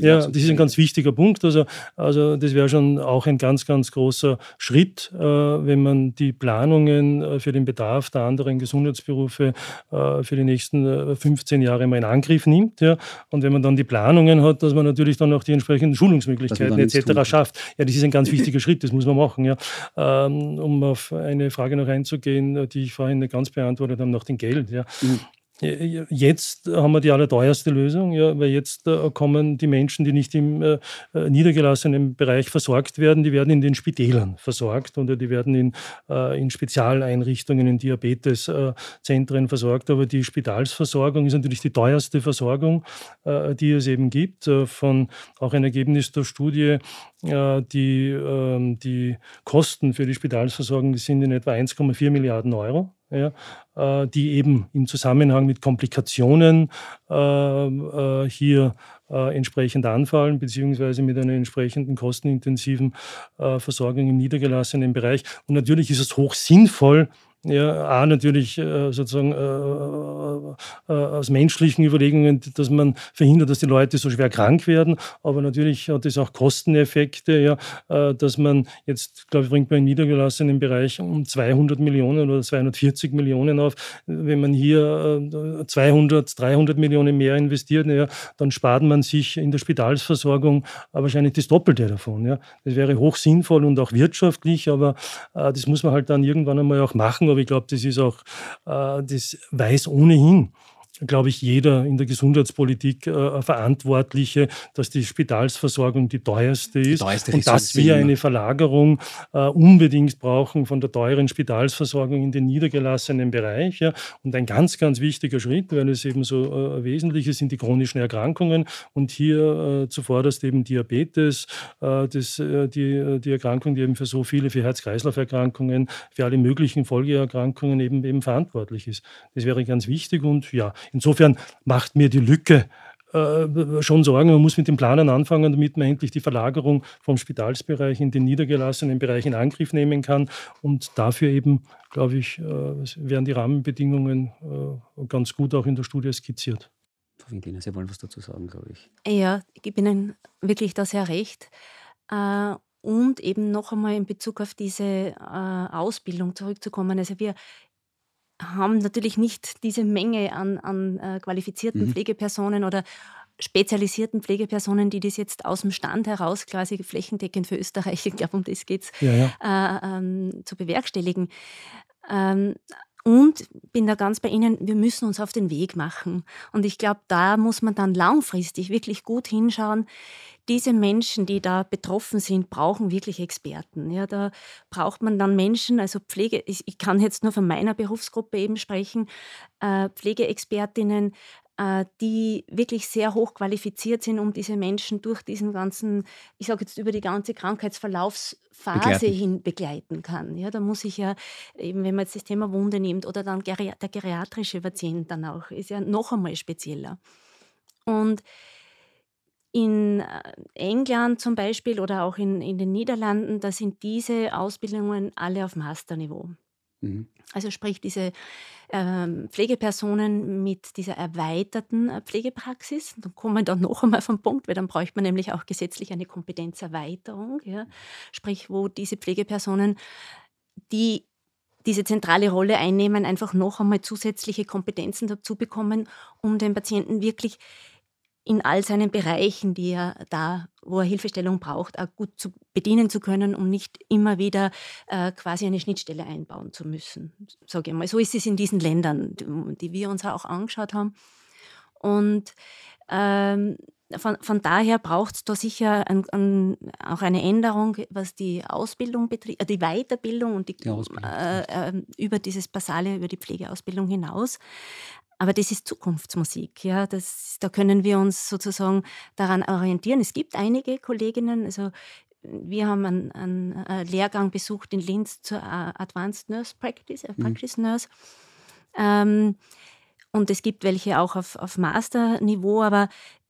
ja, das ist ein ganz wichtiger Punkt. Also, also das wäre schon auch ein ganz, ganz großer Schritt, wenn man die Planungen für den Bedarf der anderen Gesundheitsberufe für die nächsten 15 Jahre mal in Angriff nimmt. Ja. Und wenn man dann die Planungen hat, dass man natürlich dann auch die entsprechenden Schulungsmöglichkeiten etc. schafft. Ja, das ist ein ganz [laughs] wichtiger Schritt, das muss man machen. Ja. Ähm, um auf eine Frage noch einzugehen, den, die ich vorhin nicht ganz beantwortet habe, nach dem Geld. Ja. Mhm. Jetzt haben wir die allerteuerste Lösung, ja, weil jetzt äh, kommen die Menschen, die nicht im äh, äh, niedergelassenen Bereich versorgt werden, die werden in den Spitälern versorgt oder die werden in, äh, in Spezialeinrichtungen, in Diabeteszentren versorgt. Aber die Spitalsversorgung ist natürlich die teuerste Versorgung, äh, die es eben gibt. Äh, von auch ein Ergebnis der Studie, die, ähm, die Kosten für die Spitalsversorgung sind in etwa 1,4 Milliarden Euro ja, äh, die eben im Zusammenhang mit Komplikationen äh, äh, hier äh, entsprechend anfallen, beziehungsweise mit einer entsprechenden kostenintensiven äh, Versorgung im niedergelassenen Bereich. Und natürlich ist es hoch sinnvoll, Ja, A, natürlich äh, sozusagen äh, äh, aus menschlichen Überlegungen, dass man verhindert, dass die Leute so schwer krank werden. Aber natürlich hat es auch Kosteneffekte, ja, dass man jetzt, glaube ich, bringt man im niedergelassenen Bereich um 200 Millionen oder 240 Millionen auf. Wenn man hier 200, 300 Millionen mehr investiert, ja, dann spart man sich in der Spitalsversorgung wahrscheinlich das Doppelte davon. Ja. Das wäre hoch sinnvoll und auch wirtschaftlich, aber das muss man halt dann irgendwann einmal auch machen aber ich glaube, das ist auch, äh, das weiß ohnehin glaube ich, jeder in der Gesundheitspolitik äh, Verantwortliche, dass die Spitalsversorgung die teuerste ist die teuerste und dass wir eine Verlagerung äh, unbedingt brauchen von der teuren Spitalsversorgung in den niedergelassenen Bereich. Ja. Und ein ganz, ganz wichtiger Schritt, weil es eben so äh, wesentlich ist, sind die chronischen Erkrankungen und hier äh, zuvorderst eben Diabetes, äh, das, äh, die, die Erkrankung, die eben für so viele, für Herz-Kreislauf-Erkrankungen, für alle möglichen Folgeerkrankungen eben, eben verantwortlich ist. Das wäre ganz wichtig und ja, Insofern macht mir die Lücke äh, schon Sorgen. Man muss mit den Planern anfangen, damit man endlich die Verlagerung vom Spitalsbereich in den niedergelassenen Bereich in Angriff nehmen kann. Und dafür eben, glaube ich, äh, werden die Rahmenbedingungen äh, ganz gut auch in der Studie skizziert. Frau Winkliner, Sie wollen was dazu sagen, glaube ich. Ja, ich gebe Ihnen wirklich da sehr recht. Und eben noch einmal in Bezug auf diese Ausbildung zurückzukommen. Also wir haben natürlich nicht diese Menge an, an äh, qualifizierten mhm. Pflegepersonen oder spezialisierten Pflegepersonen, die das jetzt aus dem Stand heraus quasi flächendeckend für Österreich, [laughs] ich glaube, um das geht es, ja, ja. äh, ähm, zu bewerkstelligen. Ähm, und bin da ganz bei Ihnen, wir müssen uns auf den Weg machen. Und ich glaube, da muss man dann langfristig wirklich gut hinschauen. Diese Menschen, die da betroffen sind, brauchen wirklich Experten. Ja, da braucht man dann Menschen, also Pflege, ich, kann jetzt nur von meiner Berufsgruppe eben sprechen, äh, Pflegeexpertinnen, die wirklich sehr hoch qualifiziert sind, um diese Menschen durch diesen ganzen, ich sage jetzt über die ganze Krankheitsverlaufsphase begleiten. hin begleiten kann. Ja, da muss ich ja, eben wenn man jetzt das Thema Wunde nimmt oder dann der geriatrische Patient dann auch, ist ja noch einmal spezieller. Und in äh, England zum Beispiel oder auch in, in den Niederlanden, da sind diese Ausbildungen alle auf Masterniveau. Mhm. Also sprich diese ähm, Pflegepersonen mit dieser erweiterten äh, Pflegepraxis. Dann kommen wir dann noch einmal vom Punkt, weil dann bräuchte man nämlich auch gesetzlich eine Kompetenzerweiterung. Ja? Sprich, wo diese Pflegepersonen, die diese zentrale Rolle einnehmen, einfach noch einmal zusätzliche Kompetenzen dazu bekommen, um den Patienten wirklich in all seinen Bereichen, die er da, wo er Hilfestellung braucht, auch gut zu bedienen zu können, um nicht immer wieder äh, quasi eine Schnittstelle einbauen zu müssen. Sage ich mal. So ist es in diesen Ländern, die, wir uns auch angeschaut haben. Und ähm, von, von, daher braucht es da sicher ein, ein, auch eine Änderung, was die Ausbildung betrifft, äh, die Weiterbildung und die, die äh, äh, über dieses Basale, über die Pflegeausbildung hinaus. Aber das ist Zukunftsmusik. Ja? Das, da können wir uns sozusagen daran orientieren. Es gibt einige Kolleginnen, also wir haben einen, einen äh, Lehrgang besucht in Linz zur äh, Advanced Nurse Practice, äh, mhm. Practice Nurse. Ähm, und es gibt welche auch auf, auf Masterniveau, aber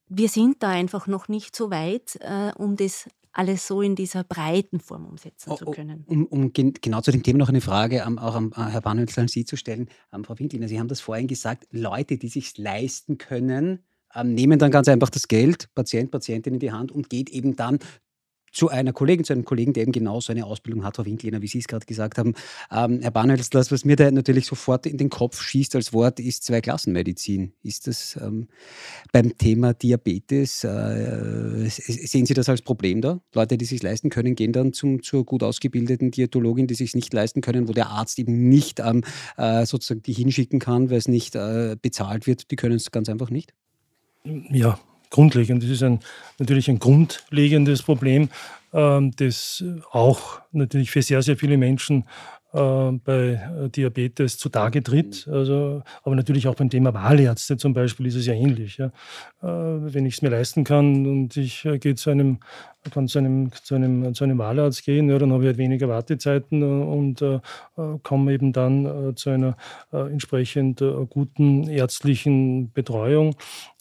wir sind da einfach noch nicht so weit, äh, um das alles so in dieser breiten Form umsetzen oh, zu können. Um, um, genau zu dem Thema noch eine Frage ähm, auch an Herr Bahnhölzl an Sie zu stellen. Ähm, Frau Winkliner, Sie haben das vorhin gesagt, Leute, die sich leisten können, ähm, nehmen dann ganz einfach das Geld, Patient, Patientin in die Hand und geht eben dann zu einer Kollegin, zu einem Kollegen, der eben genau so eine Ausbildung hat, Frau Winkliner, wie Sie es gerade gesagt haben. Ähm, Herr Barnholz, das, was mir da natürlich sofort in den Kopf schießt als Wort, ist Zweiklassenmedizin. Ist das ähm, beim Thema Diabetes, äh, sehen Sie das als Problem da? Leute, die sich leisten können, gehen dann zum, zur gut ausgebildeten Diätologin, die sich nicht leisten können, wo der Arzt eben nicht ähm, äh, sozusagen die hinschicken kann, weil es nicht äh, bezahlt wird. Die können es ganz einfach nicht? Ja, grundlegend. Das ist ein, natürlich ein grundlegendes Problem, äh, das auch natürlich für sehr, sehr viele Menschen äh, bei Diabetes zutage tritt. Also, aber natürlich auch beim Thema Wahlärzte zum Beispiel ist es ja ähnlich. Ja. Äh, wenn ich es mir leisten kann und ich äh, gehe zu einem kann zu einem, zu einem, zu einem Wahlarzt gehen, ja, dann habe ich halt weniger Wartezeiten und äh, komme eben dann äh, zu einer äh, entsprechend äh, guten ärztlichen Betreuung.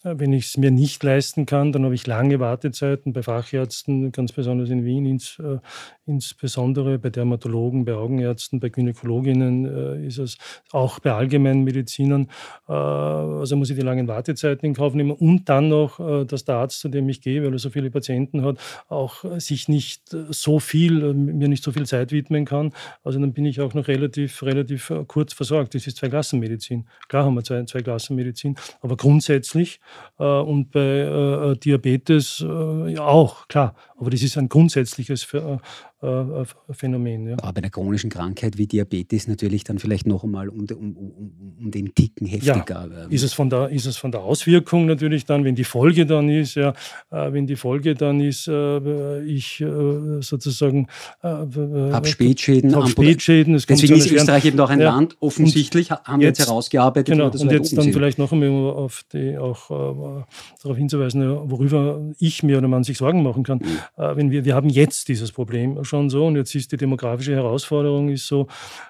Äh, wenn ich es mir nicht leisten kann, dann habe ich lange Wartezeiten bei Fachärzten, ganz besonders in Wien, ins, äh, insbesondere bei Dermatologen, bei Augenärzten, bei Gynäkologinnen äh, ist es auch bei allgemeinen Medizinern. Äh, also muss ich die langen Wartezeiten in Kauf nehmen und dann noch, äh, dass der Arzt, zu dem ich gehe, weil er so viele Patienten hat, auch sich nicht äh, so viel, mir nicht so viel Zeit widmen kann. Also dann bin ich auch noch relativ, relativ kurz versorgt. Das ist Zweiklassenmedizin. Klar haben wir zwei, Zweiklassenmedizin, aber grundsätzlich äh, und bei äh, äh, Diabetes ja auch, klar. Aber das ist ein grundsätzliches äh, Phänomen. Ja. Aber bei einer chronischen Krankheit wie Diabetes natürlich dann vielleicht noch einmal um, um, um, um den Ticken heftiger. Ja, ähm. ist, es von der, ist es von der Auswirkung natürlich dann, wenn die Folge dann ist, ja, äh, wenn die Folge dann ist, äh, ich äh, sozusagen äh, habe Spätschäden. Hab Spätschäden Deswegen ist Österreich eben auch ein ja. Land, offensichtlich haben jetzt, jetzt herausgearbeitet. Genau, und jetzt dann vielleicht noch einmal auf die, auch äh, darauf hinzuweisen, worüber ich mir oder man sich Sorgen machen kann. Mhm. wenn wir, wir haben jetzt dieses Problem schon so. Und jetzt ist die demografische Herausforderung ist so,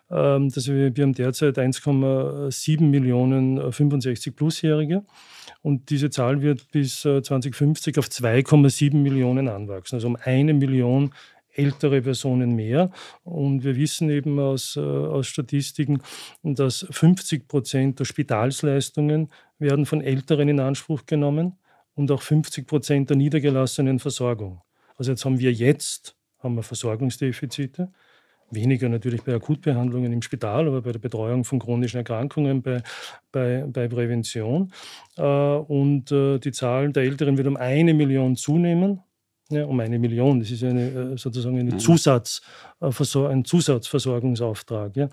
ähm, dass wir, wir haben derzeit 1,7 Millionen 65-Plusjährige. Und diese Zahl wird bis 2050 äh, auf 2,7 Millionen anwachsen. Also um eine Million ältere Personen mehr. Und wir wissen eben aus, äh, aus Statistiken, dass 50 Prozent der Spitalsleistungen werden von Älteren in Anspruch genommen und auch 50 Prozent der niedergelassenen Versorgung. Also jetzt haben wir jetzt haben wir Versorgungsdefizite. Weniger natürlich bei Akutbehandlungen im Spital, aber bei der Betreuung von chronischen Erkrankungen, bei, bei, bei Prävention. Äh, und äh, die Zahl der Älteren wird um eine Million zunehmen ja, um eine Million. Das ist eine, äh, sozusagen eine Zusatz, äh, ein Zusatzversorgungsauftrag. Ja.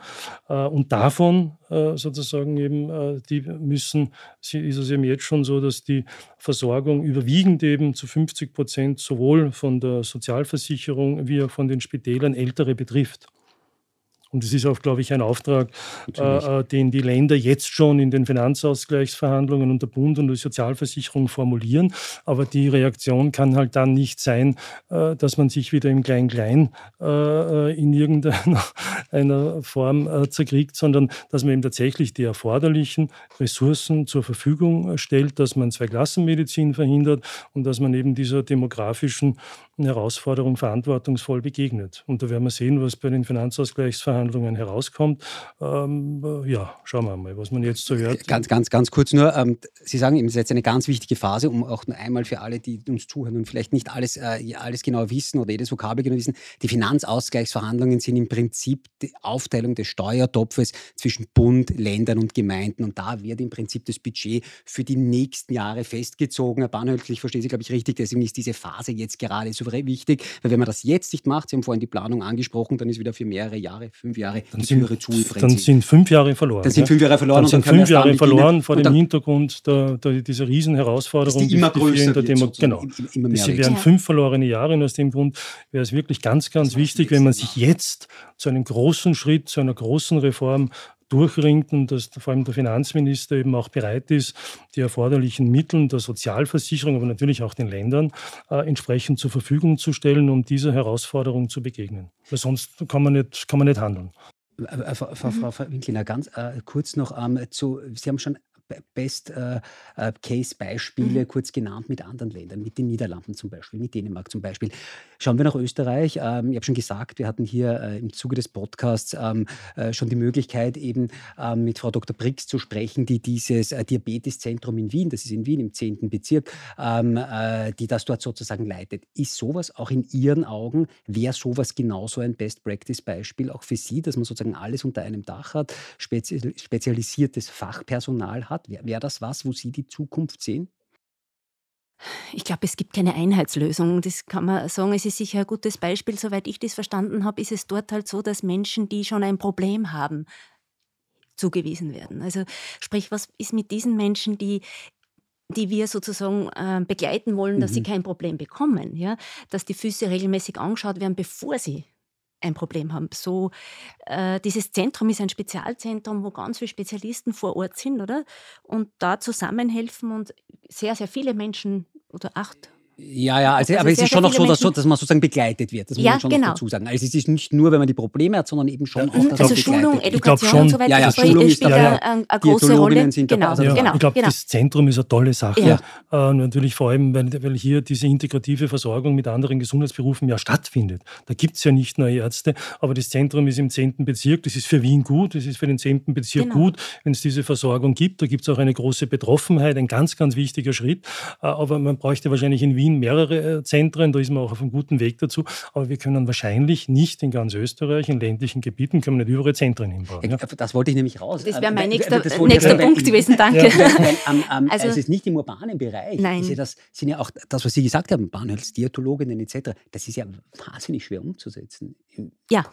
Äh, und davon sozusagen eben, die müssen, ist es eben jetzt schon so, dass die Versorgung überwiegend eben zu 50 Prozent sowohl von der Sozialversicherung wie auch von den Spitälern Ältere betrifft. Und es ist auch, glaube ich, ein Auftrag, äh, äh, den die Länder jetzt schon in den Finanzausgleichsverhandlungen und der Bund und die Sozialversicherung formulieren. Aber die Reaktion kann halt dann nicht sein, äh, dass man sich wieder im Klein-Klein äh, äh in irgendeiner [laughs] Form äh, zerkriegt, sondern dass man eben tatsächlich die erforderlichen Ressourcen zur Verfügung stellt, dass man Zweiklassenmedizin verhindert und dass man eben dieser demografischen Herausforderung verantwortungsvoll begegnet. Und da werden wir sehen, was bei den Finanzausgleichsverhandlungen Verhandlungen herauskommt. Ähm, äh, ja, schauen wir mal, was man jetzt so hört. Ganz, ganz, ganz kurz nur. Ähm, Sie sagen es ist jetzt eine ganz wichtige Phase, um auch nur einmal für alle, die uns zuhören und vielleicht nicht alles, äh, alles genau wissen oder jedes Vokabel genau wissen. Die Finanzausgleichsverhandlungen sind im Prinzip die Aufteilung des Steuertopfes zwischen Bund, Ländern und Gemeinden. Und da wird im Prinzip das Budget für die nächsten Jahre festgezogen. Herr Bahnhölzl, ich verstehe Sie, glaube ich, richtig. Deswegen ist diese Phase jetzt gerade wichtig, weil wenn man das jetzt nicht macht, Sie haben vorhin die Planung angesprochen, dann ist wieder für mehrere Jahre, fünf Jahre dann die Türe zu. Dann sind fünf Jahre verloren. Dann sind fünf Jahre verloren. Dann sind fünf Jahre verloren vor dem Hintergrund der, der, dieser Riesenherausforderung, die, immer die größer der Demo Genau. Immer mehr das wären fünf verlorene Jahre und aus dem Grund wäre es wirklich ganz, ganz wichtig, wenn man sich jetzt zu einem großen Schritt, zu einer großen Reform durchringt und dass vor allem der Finanzminister eben auch bereit ist, die erforderlichen Mittel der Sozialversicherung, aber natürlich auch den Ländern äh, entsprechend zur Verfügung zu stellen, um dieser Herausforderung zu begegnen. Weil sonst kann man nicht, kann man nicht handeln. Äh, äh, Frau, Frau, Frau Winkler, ganz äh, kurz noch ähm, zu, Sie haben schon Best-Case-Beispiele äh, mhm. kurz genannt mit anderen Ländern, mit den Niederlanden zum Beispiel, mit Dänemark zum Beispiel. Schauen wir nach Österreich. Ähm, ich habe schon gesagt, wir hatten hier äh, im Zuge des Podcasts ähm, äh, schon die Möglichkeit, eben ähm, mit Frau Dr. Brix zu sprechen, die dieses Diabeteszentrum in Wien, das ist in Wien im 10. Bezirk, die das dort sozusagen leitet. Ist sowas auch in Ihren Augen, wäre sowas genauso ein Best-Practice-Beispiel auch für Sie, dass man sozusagen alles unter einem Dach hat, spezialisiertes Fachpersonal hat? Wäre wär das was, wo Sie die Zukunft sehen? Ich glaube, es gibt keine Einheitslösung. Das kann man sagen. Es ist sicher ein gutes Beispiel. Soweit ich das verstanden habe, ist es dort halt so, dass Menschen, die schon ein Problem haben, zugewiesen werden. Also sprich, was ist mit diesen Menschen, die die wir sozusagen äh, begleiten wollen, dass mhm. sie kein Problem bekommen, ja? dass die Füße regelmäßig angeschaut werden, bevor sie ein Problem haben. So, äh, dieses Zentrum ist ein Spezialzentrum, wo ganz viele Spezialisten vor Ort sind, oder? Und da zusammenhelfen und sehr, sehr viele Menschen oder acht Ja, ja, also, also aber es ist schon auch so dass, dass, man sozusagen begleitet wird. Das muss ja, man schon genau. dazu sagen. Also es ist nicht nur, wenn man die Probleme hat, sondern eben schon ja, auch, dass Also Schulung, Edukation schon, und so weiter, ja, ja, das Schulung spielt ist eine, eine, eine große Rolle. Sind genau, also ja, genau, ich glaube, genau. das Zentrum ist eine tolle Sache. Ja. Äh, natürlich vor allem, weil, weil hier diese integrative Versorgung mit anderen Gesundheitsberufen ja stattfindet. Da gibt es ja nicht nur Ärzte, aber das Zentrum ist im 10. Bezirk. Das ist für Wien gut, das ist für den 10. Bezirk Genau. gut, wenn es diese Versorgung gibt. Da gibt es auch eine große Betroffenheit, ein ganz, ganz wichtiger Schritt. Äh, aber man bräuchte wahrscheinlich in Wien mehrere äh, Zentren. Da ist man auch auf einem guten Weg dazu. Aber wir können wahrscheinlich nicht in ganz Österreich, in ländlichen Gebieten, können wir nicht überall Zentren hinbauen. Ja? Das wollte ich nämlich raus. Das wäre mein Äh, nächster, ich- nächster weil- Punkt gewesen, danke. Ja, weil, weil, ähm, ähm, Also- es ist nicht im urbanen Bereich. Nein. Ist ja das sind ja auch das, was Sie gesagt haben, Bahnhofsdiätologinnen etc. Das ist ja wahnsinnig schwer umzusetzen. Ja,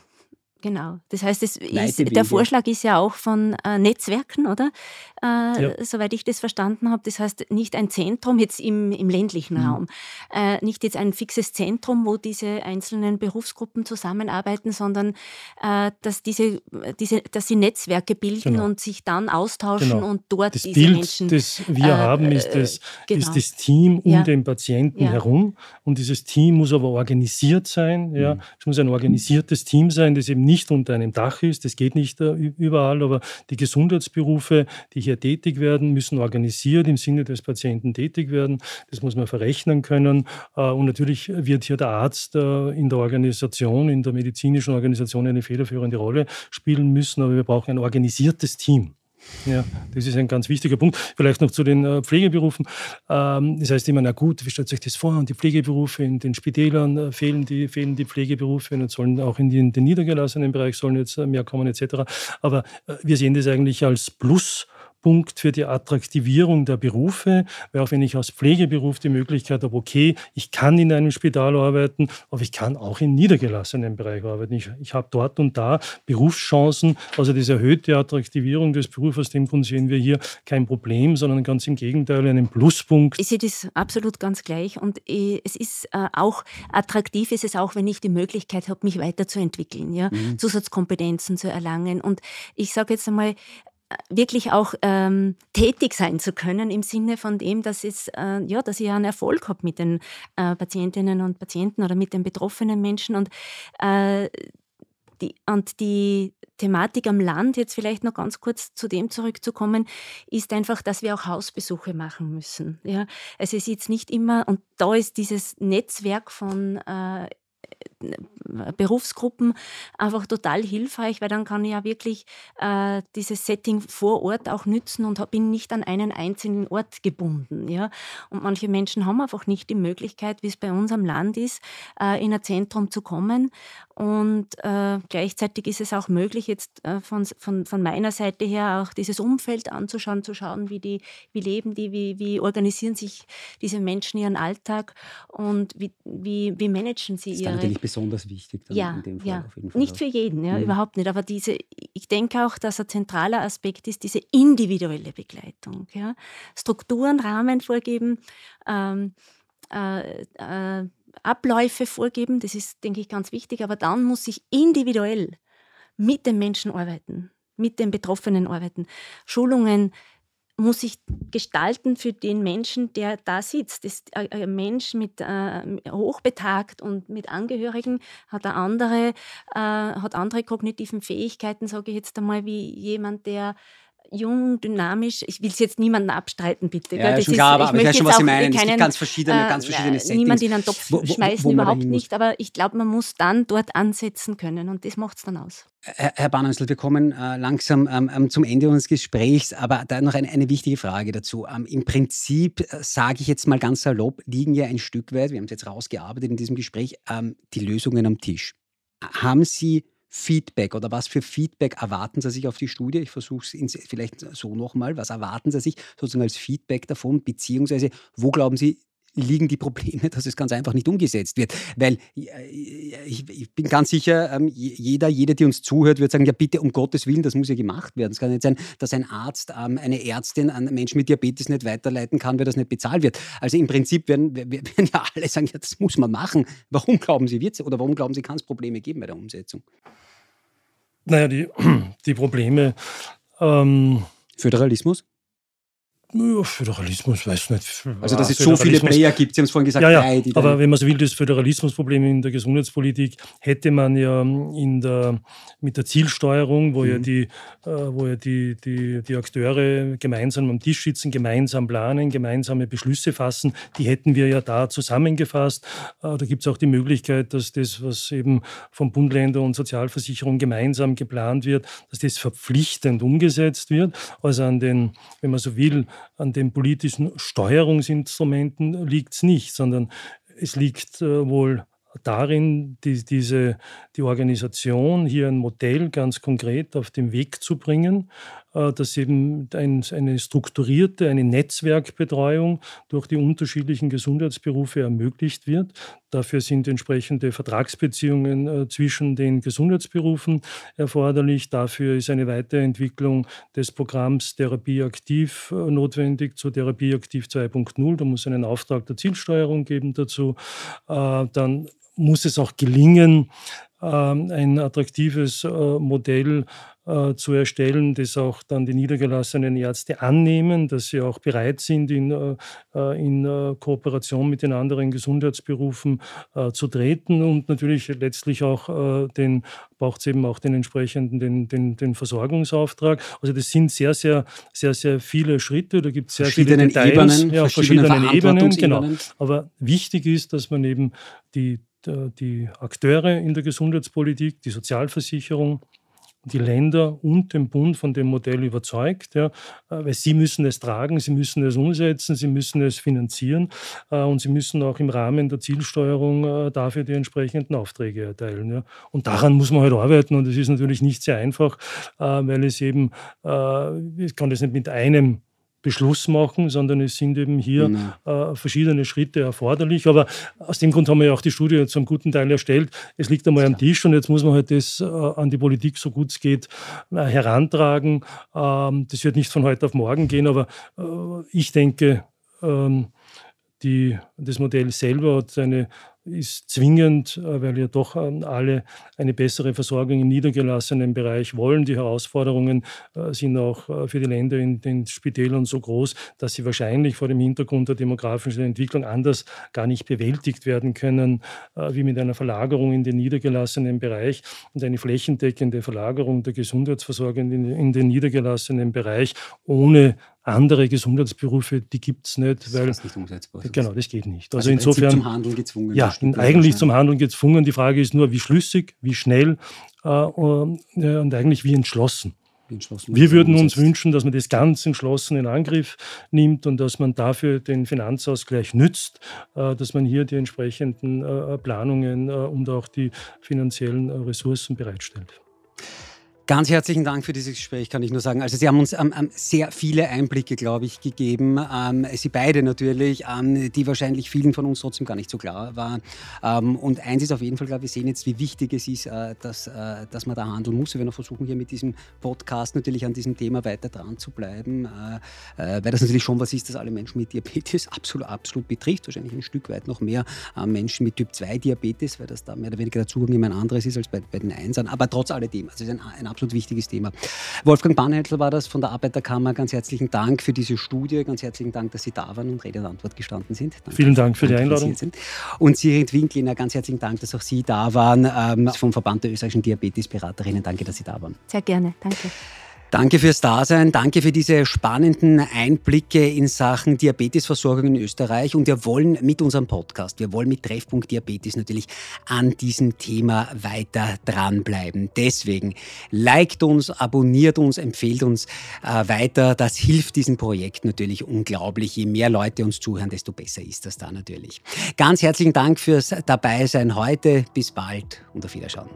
genau. Das heißt, es ist, der Vorschlag ist ja auch von äh, Netzwerken, oder? Äh, Ja. Soweit ich das verstanden habe. Das heißt, nicht ein Zentrum jetzt im, im ländlichen Mhm. Raum, äh, nicht jetzt ein fixes Zentrum, wo diese einzelnen Berufsgruppen zusammenarbeiten, sondern äh, dass, diese, diese, dass sie Netzwerke bilden Genau. und sich dann austauschen Genau. und dort Das diese Bild, Menschen. das wir äh, haben, ist das, genau. ist das Team um Ja. den Patienten Ja. herum. Und dieses Team muss aber organisiert sein. Ja. Mhm. Es muss ein organisiertes Team sein, das eben nicht unter einem Dach ist. Das geht nicht äh, überall, aber die Gesundheitsberufe, die hier tätig werden, müssen organisiert im Sinne des Patienten tätig werden. Das muss man verrechnen können. Äh, Und natürlich wird hier der Arzt äh, in der Organisation, in der medizinischen Organisation eine federführende Rolle spielen müssen. Aber wir brauchen ein organisiertes Team. Ja, das ist ein ganz wichtiger Punkt. Vielleicht noch zu den äh, Pflegeberufen. Ähm, das heißt immer, na gut, wie stellt sich das vor? Und die Pflegeberufe in den Spitälern äh, fehlen, die, fehlen die Pflegeberufe und sollen auch in den, den niedergelassenen Bereich sollen jetzt äh, mehr kommen etc. Aber äh, wir sehen das eigentlich als Plus. Punkt für die Attraktivierung der Berufe, weil auch wenn ich als Pflegeberuf die Möglichkeit habe, okay, ich kann in einem Spital arbeiten, aber ich kann auch im niedergelassenen Bereich arbeiten. Ich, ich habe dort und da Berufschancen, also diese erhöhte Attraktivierung des Berufs, aus dem Grund sehen wir hier kein Problem, sondern ganz im Gegenteil einen Pluspunkt. Ich sehe das absolut ganz gleich und äh, es ist äh, auch attraktiv, ist es auch, wenn ich die Möglichkeit habe, mich weiterzuentwickeln, ja? Zusatzkompetenzen zu erlangen. Und ich sage jetzt einmal, wirklich auch ähm, tätig sein zu können im Sinne von dem, dass, es, äh, ja, dass ich einen Erfolg habe mit den äh, Patientinnen und Patienten oder mit den betroffenen Menschen und äh, die, und die Thematik am Land, jetzt vielleicht noch ganz kurz zu dem zurückzukommen, ist einfach, dass wir auch Hausbesuche machen müssen. Ja? Also es ist jetzt nicht immer, und da ist dieses Netzwerk von äh, Berufsgruppen einfach total hilfreich, weil dann kann ich ja wirklich äh, dieses Setting vor Ort auch nützen und bin nicht an einen einzelnen Ort gebunden. Ja? Und manche Menschen haben einfach nicht die Möglichkeit, wie es bei uns am Land ist, äh, in ein Zentrum zu kommen. Und äh, gleichzeitig ist es auch möglich, jetzt äh, von, von, von meiner Seite her auch dieses Umfeld anzuschauen, zu schauen, wie, die, wie leben die, wie, wie organisieren sich diese Menschen ihren Alltag und wie, wie, wie managen sie ihre besonders wichtig. Ja, in dem Fall ja. auf jeden Fall nicht auch. für jeden, ja, Mhm. überhaupt nicht. Aber diese, ich denke auch, dass ein zentraler Aspekt ist diese individuelle Begleitung. Ja. Strukturen, Rahmen vorgeben, ähm, äh, äh, Abläufe vorgeben, das ist, denke ich, ganz wichtig. Aber dann muss ich individuell mit den Menschen arbeiten, mit den Betroffenen arbeiten. Schulungen muss ich gestalten für den Menschen, der da sitzt. Das, äh, ein Mensch mit äh, hochbetagt und mit Angehörigen hat eine andere, äh, hat andere kognitiven Fähigkeiten, sage ich jetzt einmal, wie jemand, der jung, dynamisch, ich will es jetzt niemandem abstreiten, bitte. Ja, Das schon ist- klar, aber, ich ich weiß schon, was Sie meinen. Es gibt keinen, ganz verschiedene, ganz verschiedene äh, Settings. Niemand in einen Topf wo- wo- schmeißen, wo überhaupt nicht. Aber ich glaube, man muss dann dort ansetzen können und das macht es dann aus. Herr, Herr wir kommen äh, langsam ähm, ähm, zum Ende unseres Gesprächs, aber da noch eine, eine wichtige Frage dazu. Ähm, Im Prinzip, äh, sage ich jetzt mal ganz salopp, liegen ja ein Stück weit, wir haben es jetzt rausgearbeitet in diesem Gespräch, ähm, die Lösungen am Tisch. Haben Sie Feedback oder was für Feedback erwarten Sie sich auf die Studie? Ich versuche es vielleicht so nochmal. Was erwarten Sie sich sozusagen als Feedback davon? Beziehungsweise, wo glauben Sie, liegen die Probleme, [laughs] dass es ganz einfach nicht umgesetzt wird. Weil äh, ich, ich bin ganz sicher, ähm, jeder, jede, die uns zuhört, wird sagen, ja bitte um Gottes Willen, das muss ja gemacht werden. Es kann nicht sein, dass ein Arzt ähm, eine Ärztin einen Menschen mit Diabetes nicht weiterleiten kann, weil das nicht bezahlt wird. Also im Prinzip werden, [laughs] werden ja alle sagen, ja das muss man machen. Warum glauben Sie, wird oder warum glauben Sie, kann es Probleme geben bei der Umsetzung? Naja, die, [clears throat] die Probleme. Ähm, Föderalismus? Föderalismus, weiß nicht. Also, dass es so viele Player gibt, Sie haben es vorhin gesagt, ja, ja, drei, aber wenn man so will, das Föderalismusproblem in der Gesundheitspolitik hätte man ja in der, mit der Zielsteuerung, wo mhm. ja, die, äh, wo ja die, die, die Akteure gemeinsam am Tisch sitzen, gemeinsam planen, gemeinsame Beschlüsse fassen, die hätten wir ja da zusammengefasst. Äh, da gibt es auch die Möglichkeit, dass das, was eben vom Bund, Länder und Sozialversicherung gemeinsam geplant wird, dass das verpflichtend umgesetzt wird. Also an den, wenn man so will, an den politischen Steuerungsinstrumenten liegt es nicht, sondern es liegt äh, wohl darin, die, diese, die Organisation hier ein Modell ganz konkret auf den Weg zu bringen, dass eben ein, eine strukturierte, eine Netzwerkbetreuung durch die unterschiedlichen Gesundheitsberufe ermöglicht wird. Dafür sind entsprechende Vertragsbeziehungen äh, zwischen den Gesundheitsberufen erforderlich. Dafür ist eine Weiterentwicklung des Programms Therapie aktiv äh, notwendig zur Therapie aktiv 2.0. Da muss es einen Auftrag der Zielsteuerung geben dazu. Dann muss es auch gelingen, ähm, ein attraktives äh, Modell äh, zu erstellen, das auch dann die niedergelassenen Ärzte annehmen, dass sie auch bereit sind, in, äh, in Kooperation mit den anderen Gesundheitsberufen zu treten und natürlich letztlich auch den braucht es eben auch den entsprechenden den, den, den Versorgungsauftrag. Also das sind sehr, sehr, sehr, sehr viele Schritte. Da gibt es sehr viele Details, Ebenen, ja, verschiedenen Ebenen, genau. Aber wichtig ist, dass man eben die die Akteure in der Gesundheitspolitik, die Sozialversicherung, die Länder und den Bund von dem Modell überzeugt, ja, äh, weil sie müssen es tragen, sie müssen es umsetzen, sie müssen es finanzieren äh, und sie müssen auch im Rahmen der Zielsteuerung äh, dafür die entsprechenden Aufträge erteilen. Ja. Und daran muss man halt arbeiten und es ist natürlich nicht sehr einfach, weil es eben, ich kann das nicht mit einem Beschluss machen, sondern es sind eben hier genau. äh, verschiedene Schritte erforderlich. Aber aus dem Grund haben wir ja auch die Studie zum guten Teil erstellt. Es liegt einmal am Tisch und jetzt muss man halt das äh, an die Politik so gut es geht äh, herantragen. Ähm, das wird nicht von heute auf morgen gehen, aber äh, ich denke, ähm, die, das Modell selber hat eine ist zwingend, äh, weil ja doch ähm, alle eine bessere Versorgung im niedergelassenen Bereich wollen. Die Herausforderungen äh, sind auch äh, für die Länder in den Spitälern so groß, dass sie wahrscheinlich vor dem Hintergrund der demografischen Entwicklung anders gar nicht bewältigt werden können, wie mit einer Verlagerung in den niedergelassenen Bereich. Und eine flächendeckende Verlagerung der Gesundheitsversorgung in den niedergelassenen Bereich ohne andere Gesundheitsberufe, die gibt es nicht. Weil, das ist nicht umsetzbar. Genau, das geht nicht. Also, also insofern. zum Handeln gezwungen. Ja, eigentlich zum Handeln gezwungen. Die Frage ist nur, wie schlüssig, wie schnell äh, und, äh, und eigentlich wie entschlossen. Wir würden uns wünschen, dass man das ganz entschlossen in Angriff nimmt und dass man dafür den Finanzausgleich nützt, äh, dass man hier die entsprechenden äh, Planungen und auch die finanziellen Ressourcen bereitstellt. Ganz herzlichen Dank für dieses Gespräch, kann ich nur sagen. Also Sie haben uns ähm, ähm, sehr viele Einblicke, glaube ich, gegeben. Ähm, Sie beide natürlich, ähm, die wahrscheinlich vielen von uns trotzdem gar nicht so klar waren. Ähm, und eins ist auf jeden Fall klar, wir sehen jetzt, wie wichtig es ist, äh, dass, äh, dass man da handeln muss. Wir werden auch versuchen, hier mit diesem Podcast natürlich an diesem Thema weiter dran zu bleiben, äh, äh weil das natürlich schon was ist, das alle Menschen mit Diabetes [laughs] absolut, absolut betrifft. Wahrscheinlich ein Stück weit noch mehr äh, Menschen mit Typ 2 Diabetes, weil das da mehr oder weniger der Zugang immer ein anderes ist als bei, bei den Einsern. Aber trotz alledem, also es ist ein, ein absolut wichtiges Thema. Wolfgang Bahnhändler war das von der Arbeiterkammer. Ganz herzlichen Dank für diese Studie. Ganz herzlichen Dank, dass Sie da waren und Rede und Antwort gestanden sind. Danke, Vielen Dank für die Einladung. Und Sirit Winkliner, ganz herzlichen Dank, dass auch Sie da waren ähm, vom Verband der österreichischen Diabetesberaterinnen. Danke, dass Sie da waren. Sehr gerne, danke. Danke fürs Dasein, danke für diese spannenden Einblicke in Sachen Diabetesversorgung in Österreich. Und wir wollen mit unserem Podcast, wir wollen mit Treffpunkt Diabetes natürlich an diesem Thema weiter dranbleiben. Deswegen liked uns, abonniert uns, empfehlt uns äh, weiter. Das hilft diesem Projekt natürlich unglaublich. Je mehr Leute uns zuhören, desto besser ist das da natürlich. Ganz herzlichen Dank fürs Dabeisein heute. Bis bald und auf Wiederschauen.